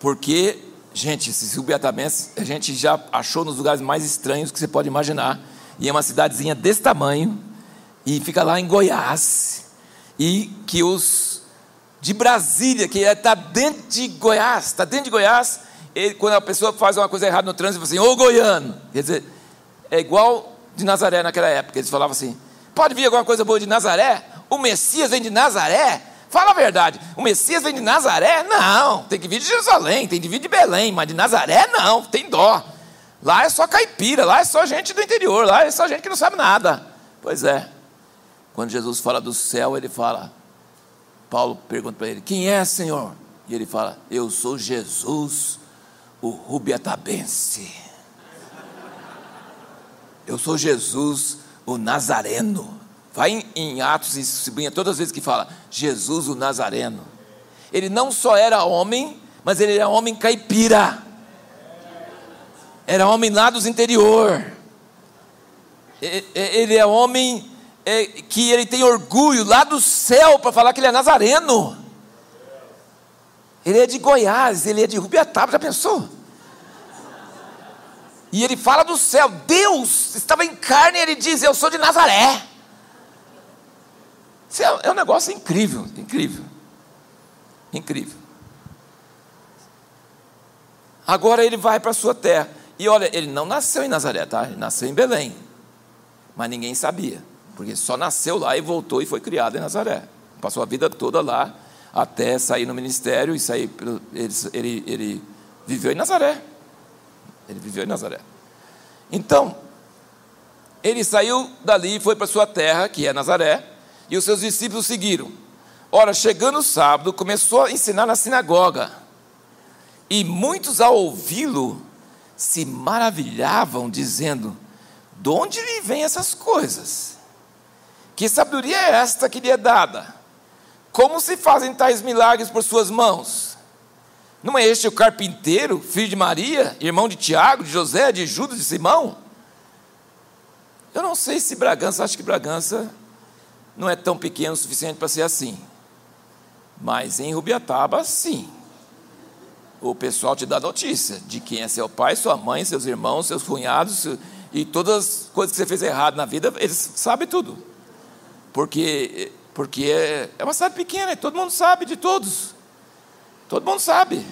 S1: Porque, gente, esse rubiatabense a gente já achou nos lugares mais estranhos que você pode imaginar. E é uma cidadezinha desse tamanho. E fica lá em Goiás. E que os de Brasília, que está é, dentro de Goiás, está dentro de Goiás, ele, quando a pessoa faz uma coisa errada no trânsito, ele fala assim, ô goiano. Quer dizer, é igual de Nazaré naquela época. Eles falavam assim, pode vir alguma coisa boa de Nazaré? o Messias vem de Nazaré? Fala a verdade, o Messias vem de Nazaré? Não, tem que vir de Jerusalém, tem que vir de Belém, mas de Nazaré não, tem dó. Lá é só caipira, lá é só gente do interior, lá é só gente que não sabe nada. Pois é, quando Jesus fala do céu, ele fala, Paulo pergunta para ele: Quem é, Senhor? E ele fala: Eu sou Jesus, o Rubiatabense. Eu sou Jesus, o Nazareno. Vai em, em Atos e sublinha todas as vezes que fala Jesus, o Nazareno. Ele não só era homem, mas ele era homem caipira. Era homem lá dos interior. Ele é homem é, que ele tem orgulho lá do céu para falar que ele é nazareno. Ele é de Goiás, ele é de Rubiataba, já pensou? E ele fala do céu, Deus estava em carne e ele diz: Eu sou de Nazaré. Isso é, é um negócio incrível, incrível. Incrível. Agora ele vai para a sua terra. E olha, ele não nasceu em Nazaré, tá? Ele nasceu em Belém. Mas ninguém sabia. Porque só nasceu lá e voltou e foi criado em Nazaré. Passou a vida toda lá, até sair no ministério e sair. Ele, ele, ele viveu em Nazaré. Ele viveu em Nazaré. Então, ele saiu dali e foi para sua terra, que é Nazaré, e os seus discípulos seguiram. Ora, chegando o sábado, começou a ensinar na sinagoga. E muitos ao ouvi-lo se maravilhavam, dizendo: De onde lhe vêm essas coisas? Que sabedoria é esta que lhe é dada? Como se fazem tais milagres por suas mãos? Não é este o carpinteiro, filho de Maria, irmão de Tiago, de José, de Judas, de Simão? Eu não sei se Bragança, acho que Bragança não é tão pequeno o suficiente para ser assim. Mas em Rubiataba, sim. O pessoal te dá notícia de quem é seu pai, sua mãe, seus irmãos, seus cunhados e todas as coisas que você fez errado na vida, eles sabem tudo. Porque, porque é, é uma cidade pequena, todo mundo sabe de todos. Todo mundo sabe.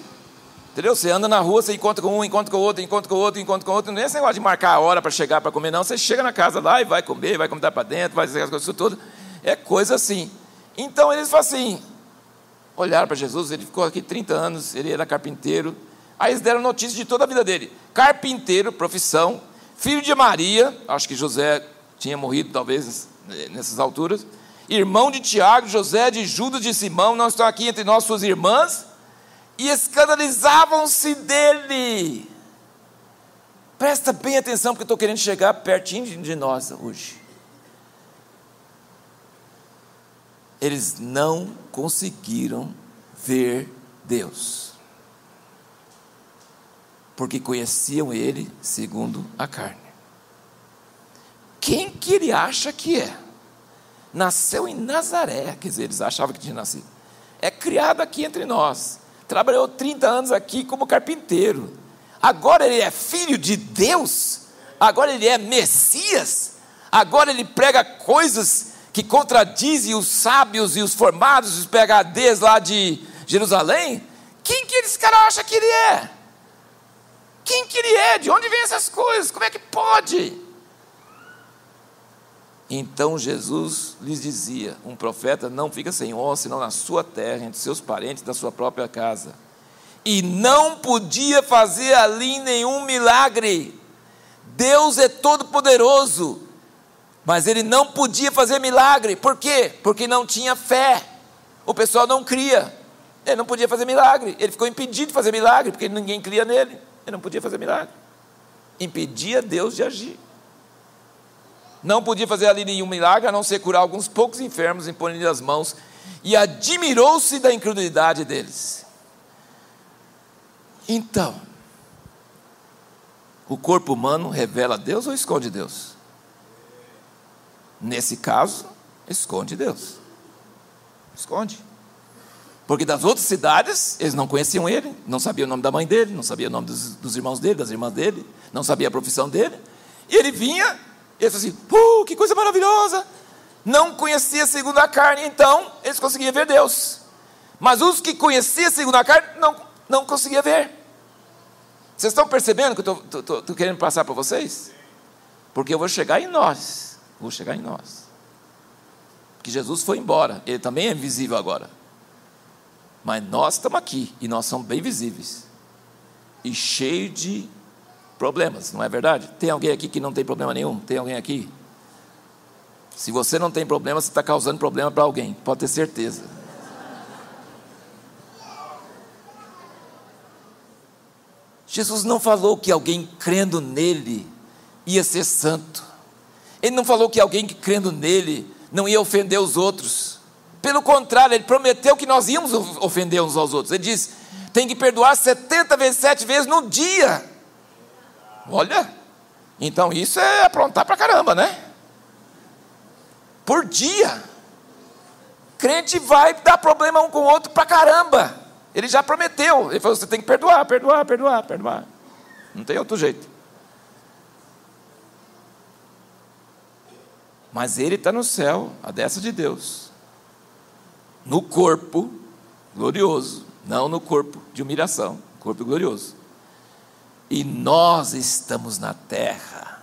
S1: Entendeu? Você anda na rua, você encontra com um, encontra com o outro, encontra com o outro, encontra com o outro. Não é esse negócio de marcar a hora para chegar para comer, não. Você chega na casa lá e vai comer, vai comer para dentro, vai fazer as coisas todas. É coisa assim. Então eles falam assim: olharam para Jesus, ele ficou aqui 30 anos, ele era carpinteiro. Aí eles deram notícia de toda a vida dele: carpinteiro, profissão, filho de Maria, acho que José tinha morrido talvez nessas alturas, irmão de Tiago, José, de Judas, de Simão, não estão aqui entre nós, suas irmãs e escandalizavam-se dele. Presta bem atenção, porque estou querendo chegar pertinho de nós hoje. Eles não conseguiram ver Deus, porque conheciam Ele segundo a carne. Quem que ele acha que é? Nasceu em Nazaré, quer dizer, eles achavam que tinha nascido. É criado aqui entre nós trabalhou 30 anos aqui como carpinteiro. Agora ele é filho de Deus, agora ele é Messias, agora ele prega coisas que contradizem os sábios e os formados, os PHDs lá de Jerusalém. Quem que esse cara acha que ele é? Quem que ele é? De onde vem essas coisas? Como é que pode? Então Jesus lhes dizia: Um profeta não fica sem honra, senão na sua terra, entre seus parentes, da sua própria casa. E não podia fazer ali nenhum milagre. Deus é todo-poderoso, mas ele não podia fazer milagre. Por quê? Porque não tinha fé. O pessoal não cria. Ele não podia fazer milagre. Ele ficou impedido de fazer milagre, porque ninguém cria nele. Ele não podia fazer milagre. Impedia Deus de agir. Não podia fazer ali nenhum milagre, a não ser curar alguns poucos enfermos, impondo as mãos, e admirou-se da incredulidade deles. Então, o corpo humano revela Deus ou esconde Deus? Nesse caso, esconde Deus. Esconde. Porque das outras cidades, eles não conheciam ele, não sabiam o nome da mãe dele, não sabiam o nome dos, dos irmãos dele, das irmãs dele, não sabia a profissão dele. E ele vinha eles assim, uh, que coisa maravilhosa. Não conhecia segundo a carne, então eles conseguiam ver Deus. Mas os que conheciam segundo a carne, não, não conseguiam ver. Vocês estão percebendo que eu estou querendo passar para vocês? Porque eu vou chegar em nós. Vou chegar em nós. Porque Jesus foi embora, ele também é invisível agora. Mas nós estamos aqui e nós somos bem visíveis. E cheio de problemas, não é verdade? Tem alguém aqui que não tem problema nenhum? Tem alguém aqui? Se você não tem problema, você está causando problema para alguém, pode ter certeza. Jesus não falou que alguém crendo nele ia ser santo. Ele não falou que alguém que crendo nele não ia ofender os outros. Pelo contrário, ele prometeu que nós íamos ofender uns aos outros. Ele diz: tem que perdoar 70 vezes, 7 vezes no dia. Olha, então isso é aprontar para caramba, né? Por dia. Crente vai dar problema um com o outro para caramba. Ele já prometeu. Ele falou: você tem que perdoar, perdoar, perdoar, perdoar. Não tem outro jeito. Mas ele está no céu, a dessa de Deus, no corpo glorioso, não no corpo de humilhação, corpo glorioso. E nós estamos na terra,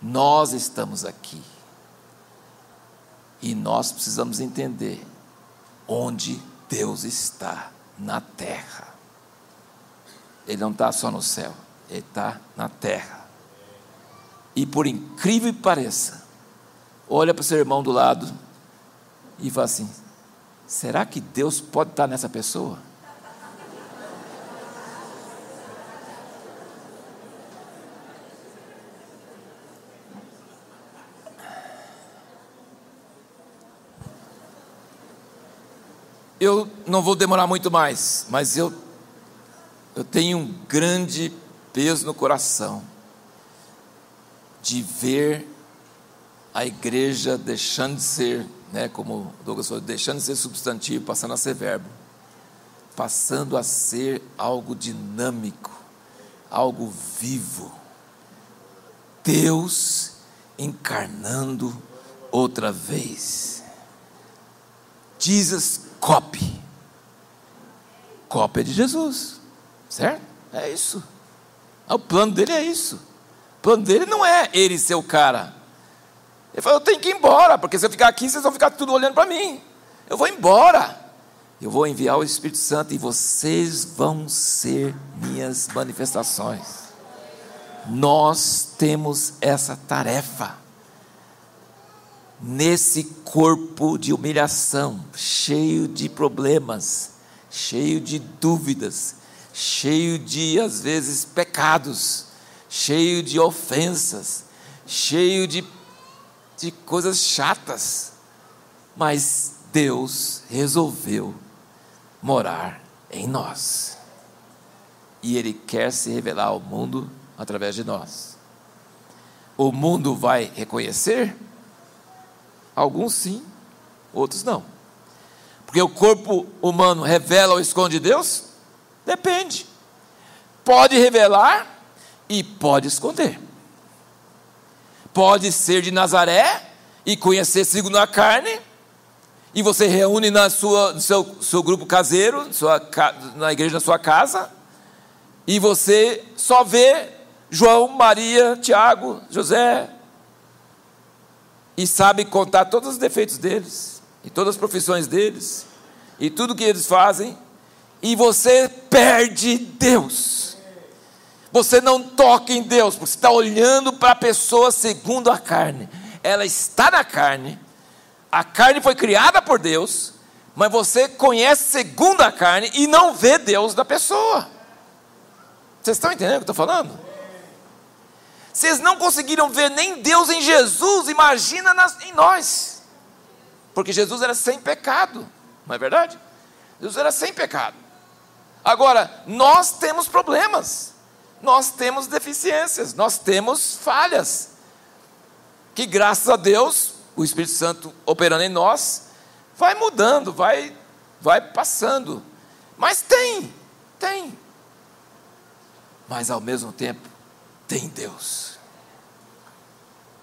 S1: nós estamos aqui, e nós precisamos entender onde Deus está na terra. Ele não está só no céu, ele está na terra. E por incrível que pareça, olha para o seu irmão do lado e fala assim: será que Deus pode estar nessa pessoa? Eu não vou demorar muito mais, mas eu, eu tenho um grande peso no coração de ver a igreja deixando de ser, né, como o Douglas falou, deixando de ser substantivo, passando a ser verbo, passando a ser algo dinâmico, algo vivo. Deus encarnando outra vez. Jesus copy. Cópia de Jesus, certo? É isso. O plano dele é isso. O plano dele não é ele ser o cara. Ele falou: Eu tenho que ir embora, porque se eu ficar aqui, vocês vão ficar tudo olhando para mim. Eu vou embora. Eu vou enviar o Espírito Santo e vocês vão ser minhas manifestações. Nós temos essa tarefa. Nesse corpo de humilhação, cheio de problemas, cheio de dúvidas, cheio de, às vezes, pecados, cheio de ofensas, cheio de de coisas chatas, mas Deus resolveu morar em nós. E Ele quer se revelar ao mundo através de nós. O mundo vai reconhecer? Alguns sim, outros não. Porque o corpo humano revela ou esconde Deus? Depende. Pode revelar e pode esconder pode ser de Nazaré e conhecer segundo a carne, e você reúne na sua, no seu, seu grupo caseiro, sua, na igreja da sua casa, e você só vê João, Maria, Tiago, José, e sabe contar todos os defeitos deles, e todas as profissões deles, e tudo que eles fazem, e você perde Deus. Você não toca em Deus, porque você está olhando para a pessoa segundo a carne. Ela está na carne, a carne foi criada por Deus, mas você conhece segundo a carne e não vê Deus da pessoa. Vocês estão entendendo o que eu estou falando? Vocês não conseguiram ver nem Deus em Jesus, imagina nas, em nós. Porque Jesus era sem pecado, não é verdade? Jesus era sem pecado. Agora, nós temos problemas nós temos deficiências, nós temos falhas. Que graças a Deus, o Espírito Santo operando em nós, vai mudando, vai, vai passando. Mas tem, tem. Mas ao mesmo tempo, tem Deus.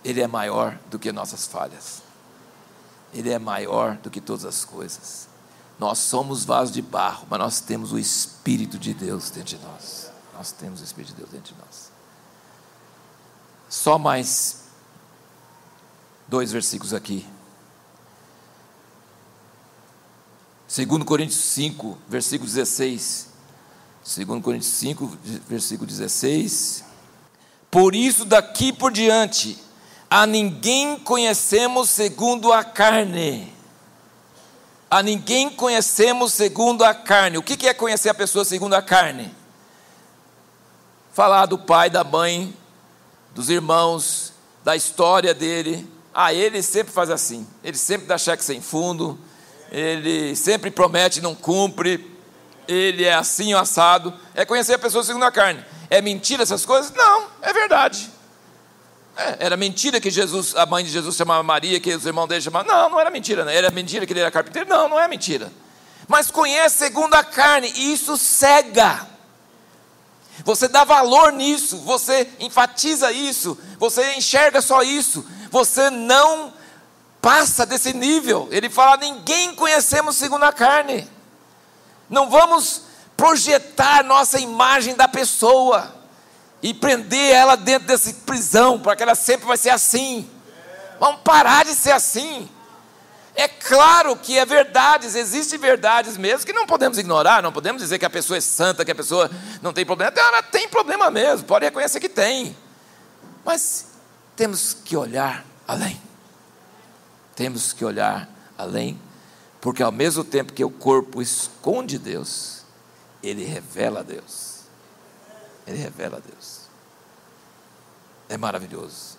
S1: Ele é maior do que nossas falhas. Ele é maior do que todas as coisas. Nós somos vasos de barro, mas nós temos o Espírito de Deus dentro de nós. Nós temos o Espírito de Deus dentro de nós. Só mais dois versículos aqui. 2 Coríntios 5, versículo 16. 2 Coríntios 5, versículo 16. Por isso, daqui por diante, a ninguém conhecemos segundo a carne. A ninguém conhecemos segundo a carne. O que é conhecer a pessoa segundo a carne? Falar do pai, da mãe, dos irmãos, da história dele. Ah, ele sempre faz assim. Ele sempre dá cheque sem fundo. Ele sempre promete e não cumpre. Ele é assim, assado. É conhecer a pessoa segundo a carne. É mentira essas coisas? Não, é verdade. É, era mentira que Jesus, a mãe de Jesus chamava Maria, que os irmãos dele chamavam. Não, não era mentira. Né? Era mentira que ele era carpinteiro? Não, não é mentira. Mas conhece segundo a carne, e isso cega. Você dá valor nisso, você enfatiza isso, você enxerga só isso, você não passa desse nível. Ele fala: ninguém conhecemos segundo a carne. Não vamos projetar nossa imagem da pessoa e prender ela dentro dessa prisão, para que ela sempre vai ser assim. Vamos parar de ser assim. É claro que é verdades, existem verdades mesmo que não podemos ignorar, não podemos dizer que a pessoa é santa, que a pessoa não tem problema. Ela tem problema mesmo, pode reconhecer que tem. Mas temos que olhar além. Temos que olhar além, porque ao mesmo tempo que o corpo esconde Deus, ele revela Deus. Ele revela Deus. É maravilhoso.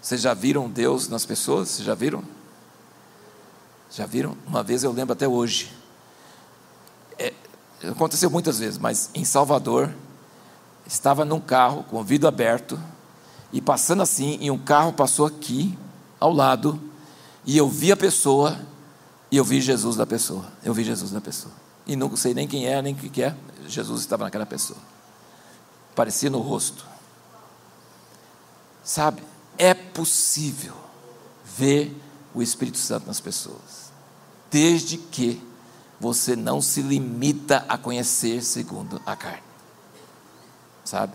S1: Vocês já viram Deus nas pessoas? Vocês já viram? Já viram? Uma vez eu lembro até hoje. É, aconteceu muitas vezes, mas em Salvador, estava num carro com o vidro aberto, e passando assim, e um carro passou aqui, ao lado, e eu vi a pessoa, e eu vi Jesus da pessoa. Eu vi Jesus da pessoa. E não sei nem quem é, nem o que é. Jesus estava naquela pessoa. Parecia no rosto. Sabe? é possível ver o Espírito Santo nas pessoas, desde que você não se limita a conhecer segundo a carne. Sabe?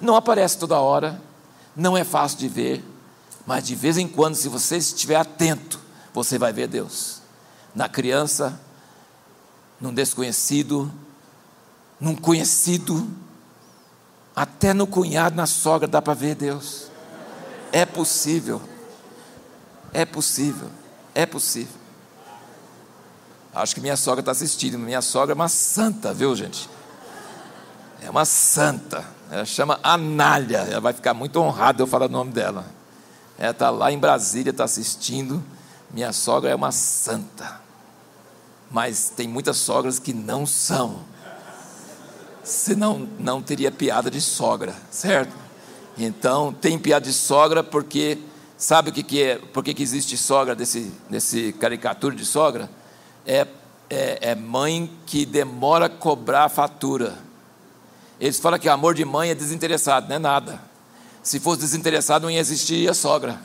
S1: Não aparece toda hora, não é fácil de ver, mas de vez em quando, se você estiver atento, você vai ver Deus. Na criança, num desconhecido, num conhecido, até no cunhado, na sogra, dá para ver Deus. É possível. É possível. É possível. Acho que minha sogra está assistindo. Minha sogra é uma santa, viu, gente? É uma santa. Ela chama Anália. Ela vai ficar muito honrada eu falar o nome dela. Ela está lá em Brasília, está assistindo. Minha sogra é uma santa. Mas tem muitas sogras que não são. Senão não teria piada de sogra, certo? Então, tem piada de sogra porque sabe o que, que é? Por que, existe sogra desse, desse caricatura de sogra? É, é, é mãe que demora a cobrar a fatura. Eles falam que amor de mãe é desinteressado, não é nada. Se fosse desinteressado, não ia existir a sogra.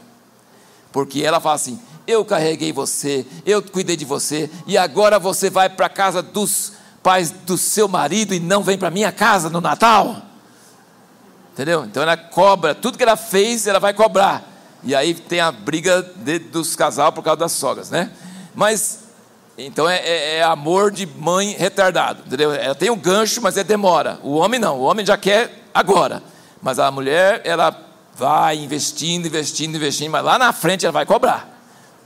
S1: Porque ela fala assim: eu carreguei você, eu cuidei de você, e agora você vai para a casa dos pais do seu marido e não vem para minha casa no Natal? Entendeu? Então ela cobra, tudo que ela fez, ela vai cobrar. E aí tem a briga de, dos casal por causa das sogras, né? Mas, então é, é, é, amor de mãe retardado, entendeu? Ela tem um gancho, mas é demora. O homem não, o homem já quer agora. Mas a mulher, ela vai investindo, investindo, investindo, mas lá na frente ela vai cobrar.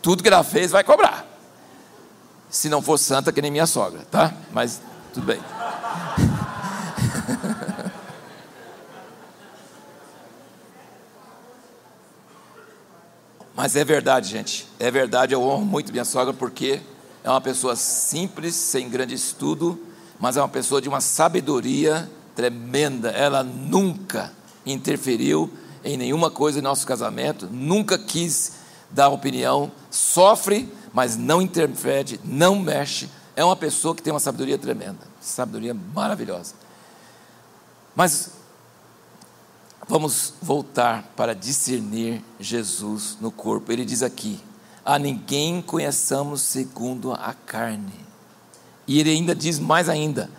S1: Tudo que ela fez, vai cobrar. Se não for santa, que nem minha sogra, tá? Mas tudo bem. Mas é verdade, gente. É verdade, eu honro muito minha sogra porque é uma pessoa simples, sem grande estudo, mas é uma pessoa de uma sabedoria tremenda. Ela nunca interferiu em nenhuma coisa em nosso casamento, nunca quis dar opinião, sofre, mas não interfere, não mexe. É uma pessoa que tem uma sabedoria tremenda, sabedoria maravilhosa. Mas Vamos voltar para discernir Jesus no corpo. Ele diz aqui: a ninguém conheçamos segundo a carne. E ele ainda diz mais ainda: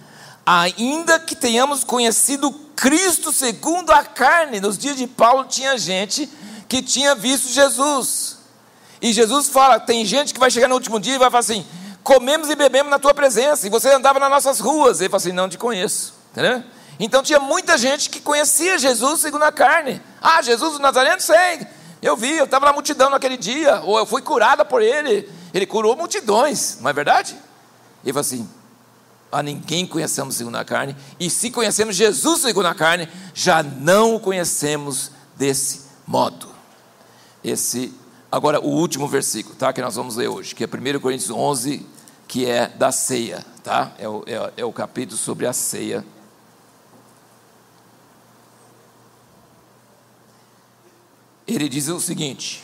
S1: ainda que tenhamos conhecido Cristo segundo a carne. Nos dias de Paulo tinha gente que tinha visto Jesus. E Jesus fala: tem gente que vai chegar no último dia e vai falar assim: comemos e bebemos na tua presença, e você andava nas nossas ruas. Ele falou assim: Não te conheço. Entendeu? Então tinha muita gente que conhecia Jesus segundo a carne. Ah, Jesus o Nazareno, sei. Eu vi, eu estava na multidão naquele dia, ou eu fui curada por ele. Ele curou multidões, não é verdade? Ele falou assim: a ninguém conhecemos segundo a carne, e se conhecemos Jesus segundo a carne, já não o conhecemos desse modo. Esse, agora o último versículo, tá, que nós vamos ler hoje, que é 1 Coríntios 11, que é da ceia, tá? É o, é, é o capítulo sobre a ceia. Ele diz o seguinte: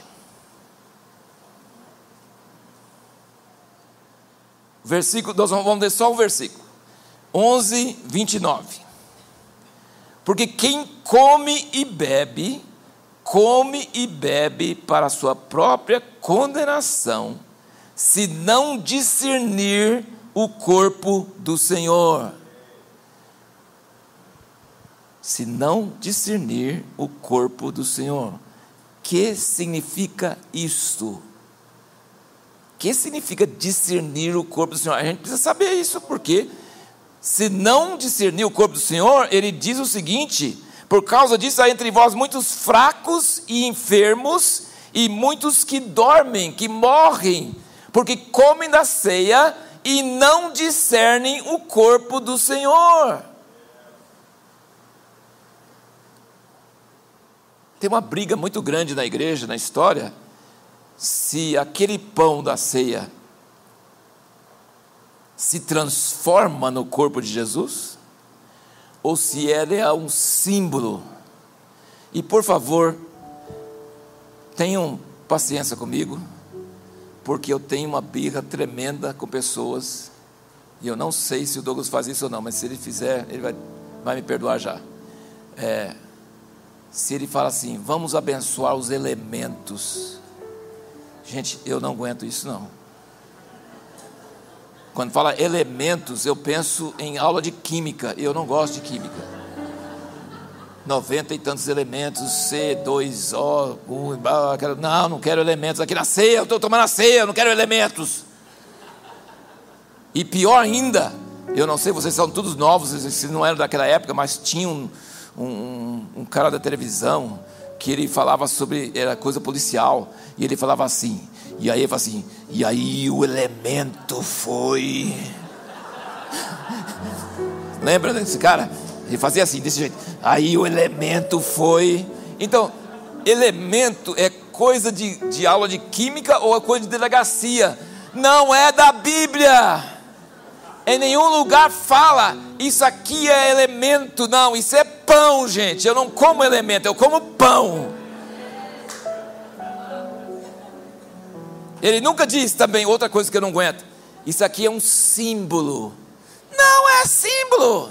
S1: versículo, nós vamos ler só o versículo 11, 29. Porque quem come e bebe, come e bebe para sua própria condenação, se não discernir o corpo do Senhor. Se não discernir o corpo do Senhor. Que significa isto? Que significa discernir o corpo do Senhor? A gente precisa saber isso, porque se não discernir o corpo do Senhor, ele diz o seguinte: por causa disso há entre vós muitos fracos e enfermos, e muitos que dormem, que morrem, porque comem da ceia e não discernem o corpo do Senhor. Tem uma briga muito grande na igreja, na história, se aquele pão da ceia se transforma no corpo de Jesus ou se ele é um símbolo. E por favor, tenham paciência comigo, porque eu tenho uma birra tremenda com pessoas, e eu não sei se o Douglas faz isso ou não, mas se ele fizer, ele vai, vai me perdoar já. É, se ele fala assim, vamos abençoar os elementos Gente, eu não aguento isso não. Quando fala elementos, eu penso em aula de química. Eu não gosto de química. 90 e tantos elementos, C2O, 1, não, não quero elementos aqui na ceia, eu estou tomando a ceia, eu não quero elementos. E pior ainda, eu não sei, vocês são todos novos, se não eram daquela época, mas tinha um, um, um cara da televisão que ele falava sobre, era coisa policial, e ele falava assim, e aí ele assim, e aí o elemento foi. Lembra desse cara? Ele fazia assim, desse jeito. Aí o elemento foi. Então, elemento é coisa de, de aula de química ou é coisa de delegacia. Não é da Bíblia. Em nenhum lugar fala, isso aqui é elemento, não, isso é pão, gente. Eu não como elemento, eu como pão. Ele nunca diz também outra coisa que eu não aguento. Isso aqui é um símbolo. Não é símbolo.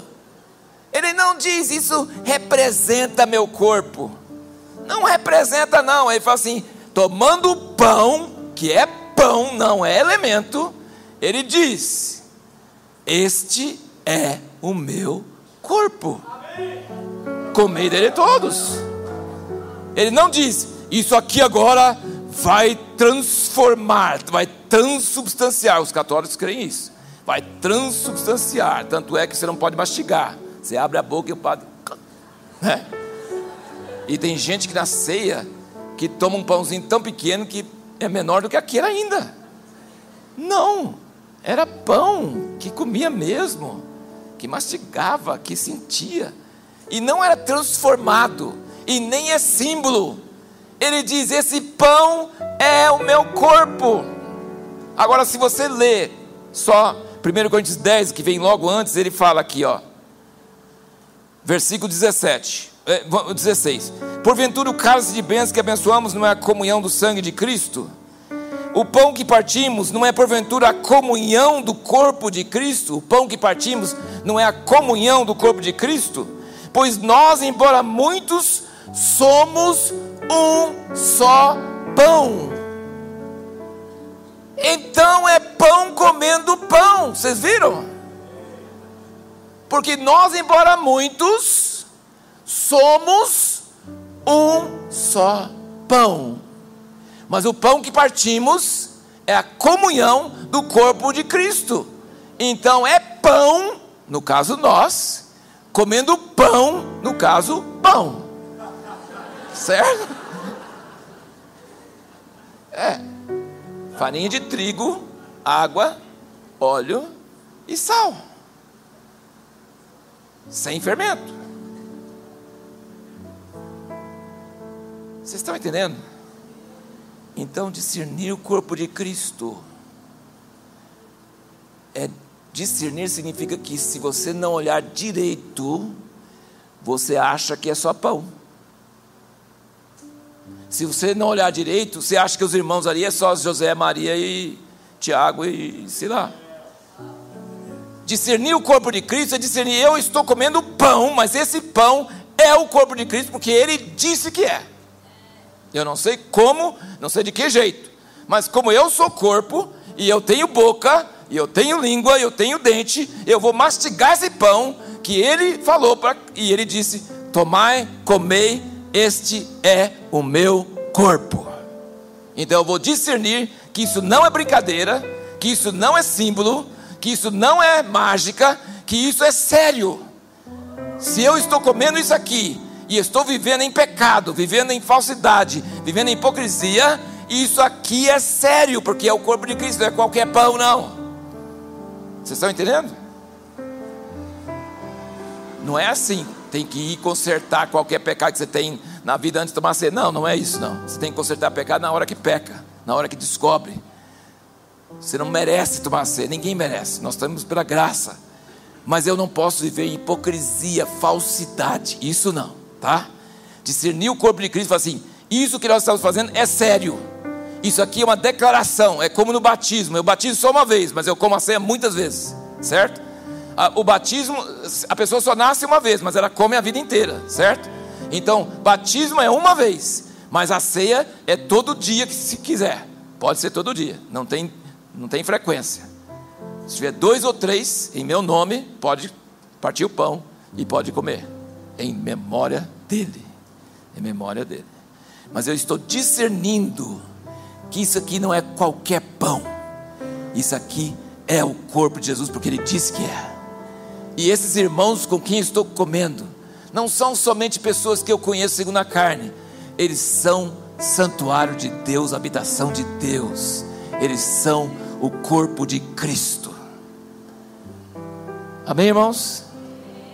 S1: Ele não diz isso representa meu corpo. Não representa, não. Ele fala assim: tomando pão, que é pão, não é elemento. Ele diz: este é o meu corpo. Comei dele todos. Ele não diz, Isso aqui agora vai transformar, vai transubstanciar. Os católicos creem isso. Vai transubstanciar. Tanto é que você não pode mastigar. Você abre a boca e o padre. Né? E tem gente que na ceia que toma um pãozinho tão pequeno que é menor do que aquele ainda. Não. Era pão que comia mesmo, que mastigava, que sentia, e não era transformado, e nem é símbolo. Ele diz: Esse pão é o meu corpo. Agora, se você lê só 1 Coríntios 10, que vem logo antes, ele fala aqui, ó, versículo 17, 16: Porventura o cálice de bênçãos que abençoamos não é a comunhão do sangue de Cristo? O pão que partimos não é porventura a comunhão do corpo de Cristo? O pão que partimos não é a comunhão do corpo de Cristo? Pois nós, embora muitos, somos um só pão. Então é pão comendo pão, vocês viram? Porque nós, embora muitos, somos um só pão. Mas o pão que partimos é a comunhão do corpo de Cristo. Então é pão, no caso nós, comendo pão, no caso pão. Certo? É. Farinha de trigo, água, óleo e sal. Sem fermento. Vocês estão entendendo? Então, discernir o corpo de Cristo é discernir significa que se você não olhar direito, você acha que é só pão. Se você não olhar direito, você acha que os irmãos ali é só José, Maria e Tiago e sei lá. Discernir o corpo de Cristo é discernir, eu estou comendo pão, mas esse pão é o corpo de Cristo, porque ele disse que é. Eu não sei como, não sei de que jeito, mas como eu sou corpo, e eu tenho boca, e eu tenho língua, e eu tenho dente, eu vou mastigar esse pão que ele falou, pra, e ele disse: Tomai, comei, este é o meu corpo. Então eu vou discernir que isso não é brincadeira, que isso não é símbolo, que isso não é mágica, que isso é sério. Se eu estou comendo isso aqui, e estou vivendo em pecado, vivendo em falsidade, vivendo em hipocrisia, isso aqui é sério, porque é o corpo de Cristo, não é qualquer pão, não. Vocês estão entendendo? Não é assim, tem que ir consertar qualquer pecado que você tem na vida antes de tomar ceia. Não, não é isso, não. Você tem que consertar pecado na hora que peca, na hora que descobre. Você não merece tomar ceia, ninguém merece. Nós estamos pela graça. Mas eu não posso viver hipocrisia, falsidade. Isso não tá? Discernir o corpo de Cristo e falar assim: isso que nós estamos fazendo é sério. Isso aqui é uma declaração, é como no batismo. Eu batizo só uma vez, mas eu como a ceia muitas vezes, certo? O batismo, a pessoa só nasce uma vez, mas ela come a vida inteira, certo? Então, batismo é uma vez, mas a ceia é todo dia que se quiser. Pode ser todo dia, não tem, não tem frequência. Se tiver dois ou três em meu nome, pode partir o pão e pode comer em memória dele. Em memória dele. Mas eu estou discernindo que isso aqui não é qualquer pão. Isso aqui é o corpo de Jesus, porque ele disse que é. E esses irmãos com quem estou comendo, não são somente pessoas que eu conheço segundo a carne, eles são santuário de Deus, habitação de Deus, eles são o corpo de Cristo. Amém, irmãos?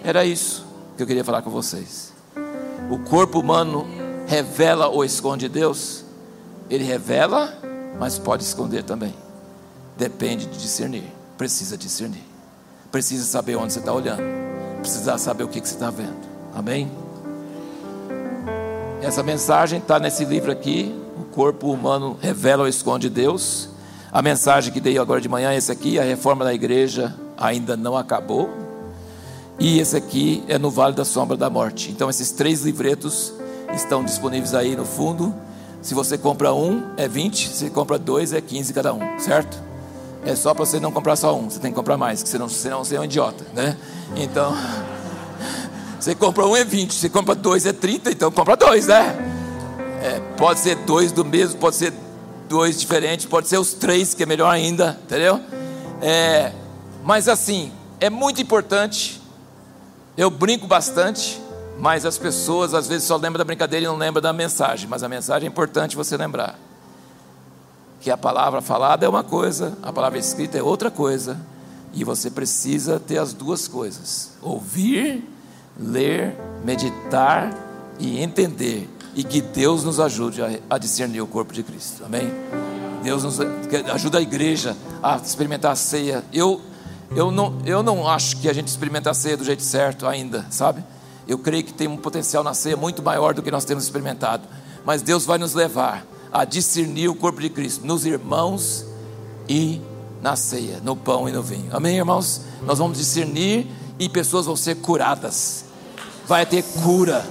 S1: Era isso que eu queria falar com vocês. O corpo humano revela ou esconde Deus? Ele revela, mas pode esconder também. Depende de discernir. Precisa discernir. Precisa saber onde você está olhando. Precisa saber o que, que você está vendo. Amém? Essa mensagem está nesse livro aqui. O corpo humano revela ou esconde Deus. A mensagem que dei agora de manhã é essa aqui: a reforma da igreja ainda não acabou. E esse aqui é no Vale da Sombra da Morte. Então, esses três livretos estão disponíveis aí no fundo. Se você compra um, é 20. Se compra dois, é 15 cada um, certo? É só para você não comprar só um, você tem que comprar mais, senão, senão você é um idiota, né? Então, você compra um é 20, você compra dois é 30, então compra dois, né? É, pode ser dois do mesmo, pode ser dois diferentes, pode ser os três, que é melhor ainda, entendeu? É, mas assim, é muito importante eu brinco bastante, mas as pessoas às vezes só lembram da brincadeira e não lembram da mensagem. Mas a mensagem é importante você lembrar. Que a palavra falada é uma coisa, a palavra escrita é outra coisa. E você precisa ter as duas coisas: ouvir, ler, meditar e entender. E que Deus nos ajude a, discernir o corpo de Cristo. Amém? Deus nos ajuda a igreja a experimentar a ceia. Eu eu não, eu não acho que a gente experimenta a ceia do jeito certo ainda, sabe? Eu creio que tem um potencial na ceia muito maior do que nós temos experimentado. Mas Deus vai nos levar a discernir o corpo de Cristo nos irmãos e na ceia, no pão e no vinho. Amém, irmãos? Nós vamos discernir e pessoas vão ser curadas. Vai ter cura,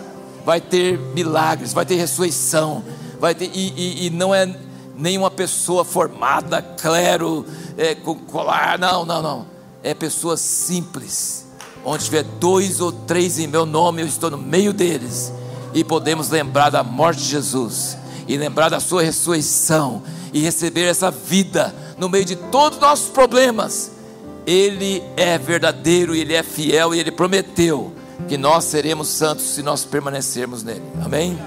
S1: vai ter milagres, vai ter ressurreição, vai ter e, e, e não é nenhuma pessoa formada, clero, é, com colar, não, não, não é pessoas simples. Onde tiver dois ou três em meu nome, eu estou no meio deles. E podemos lembrar da morte de Jesus, e lembrar da sua ressurreição, e receber essa vida no meio de todos os nossos problemas. Ele é verdadeiro, Ele é fiel e Ele prometeu que nós seremos santos se nós permanecermos nele. Amém?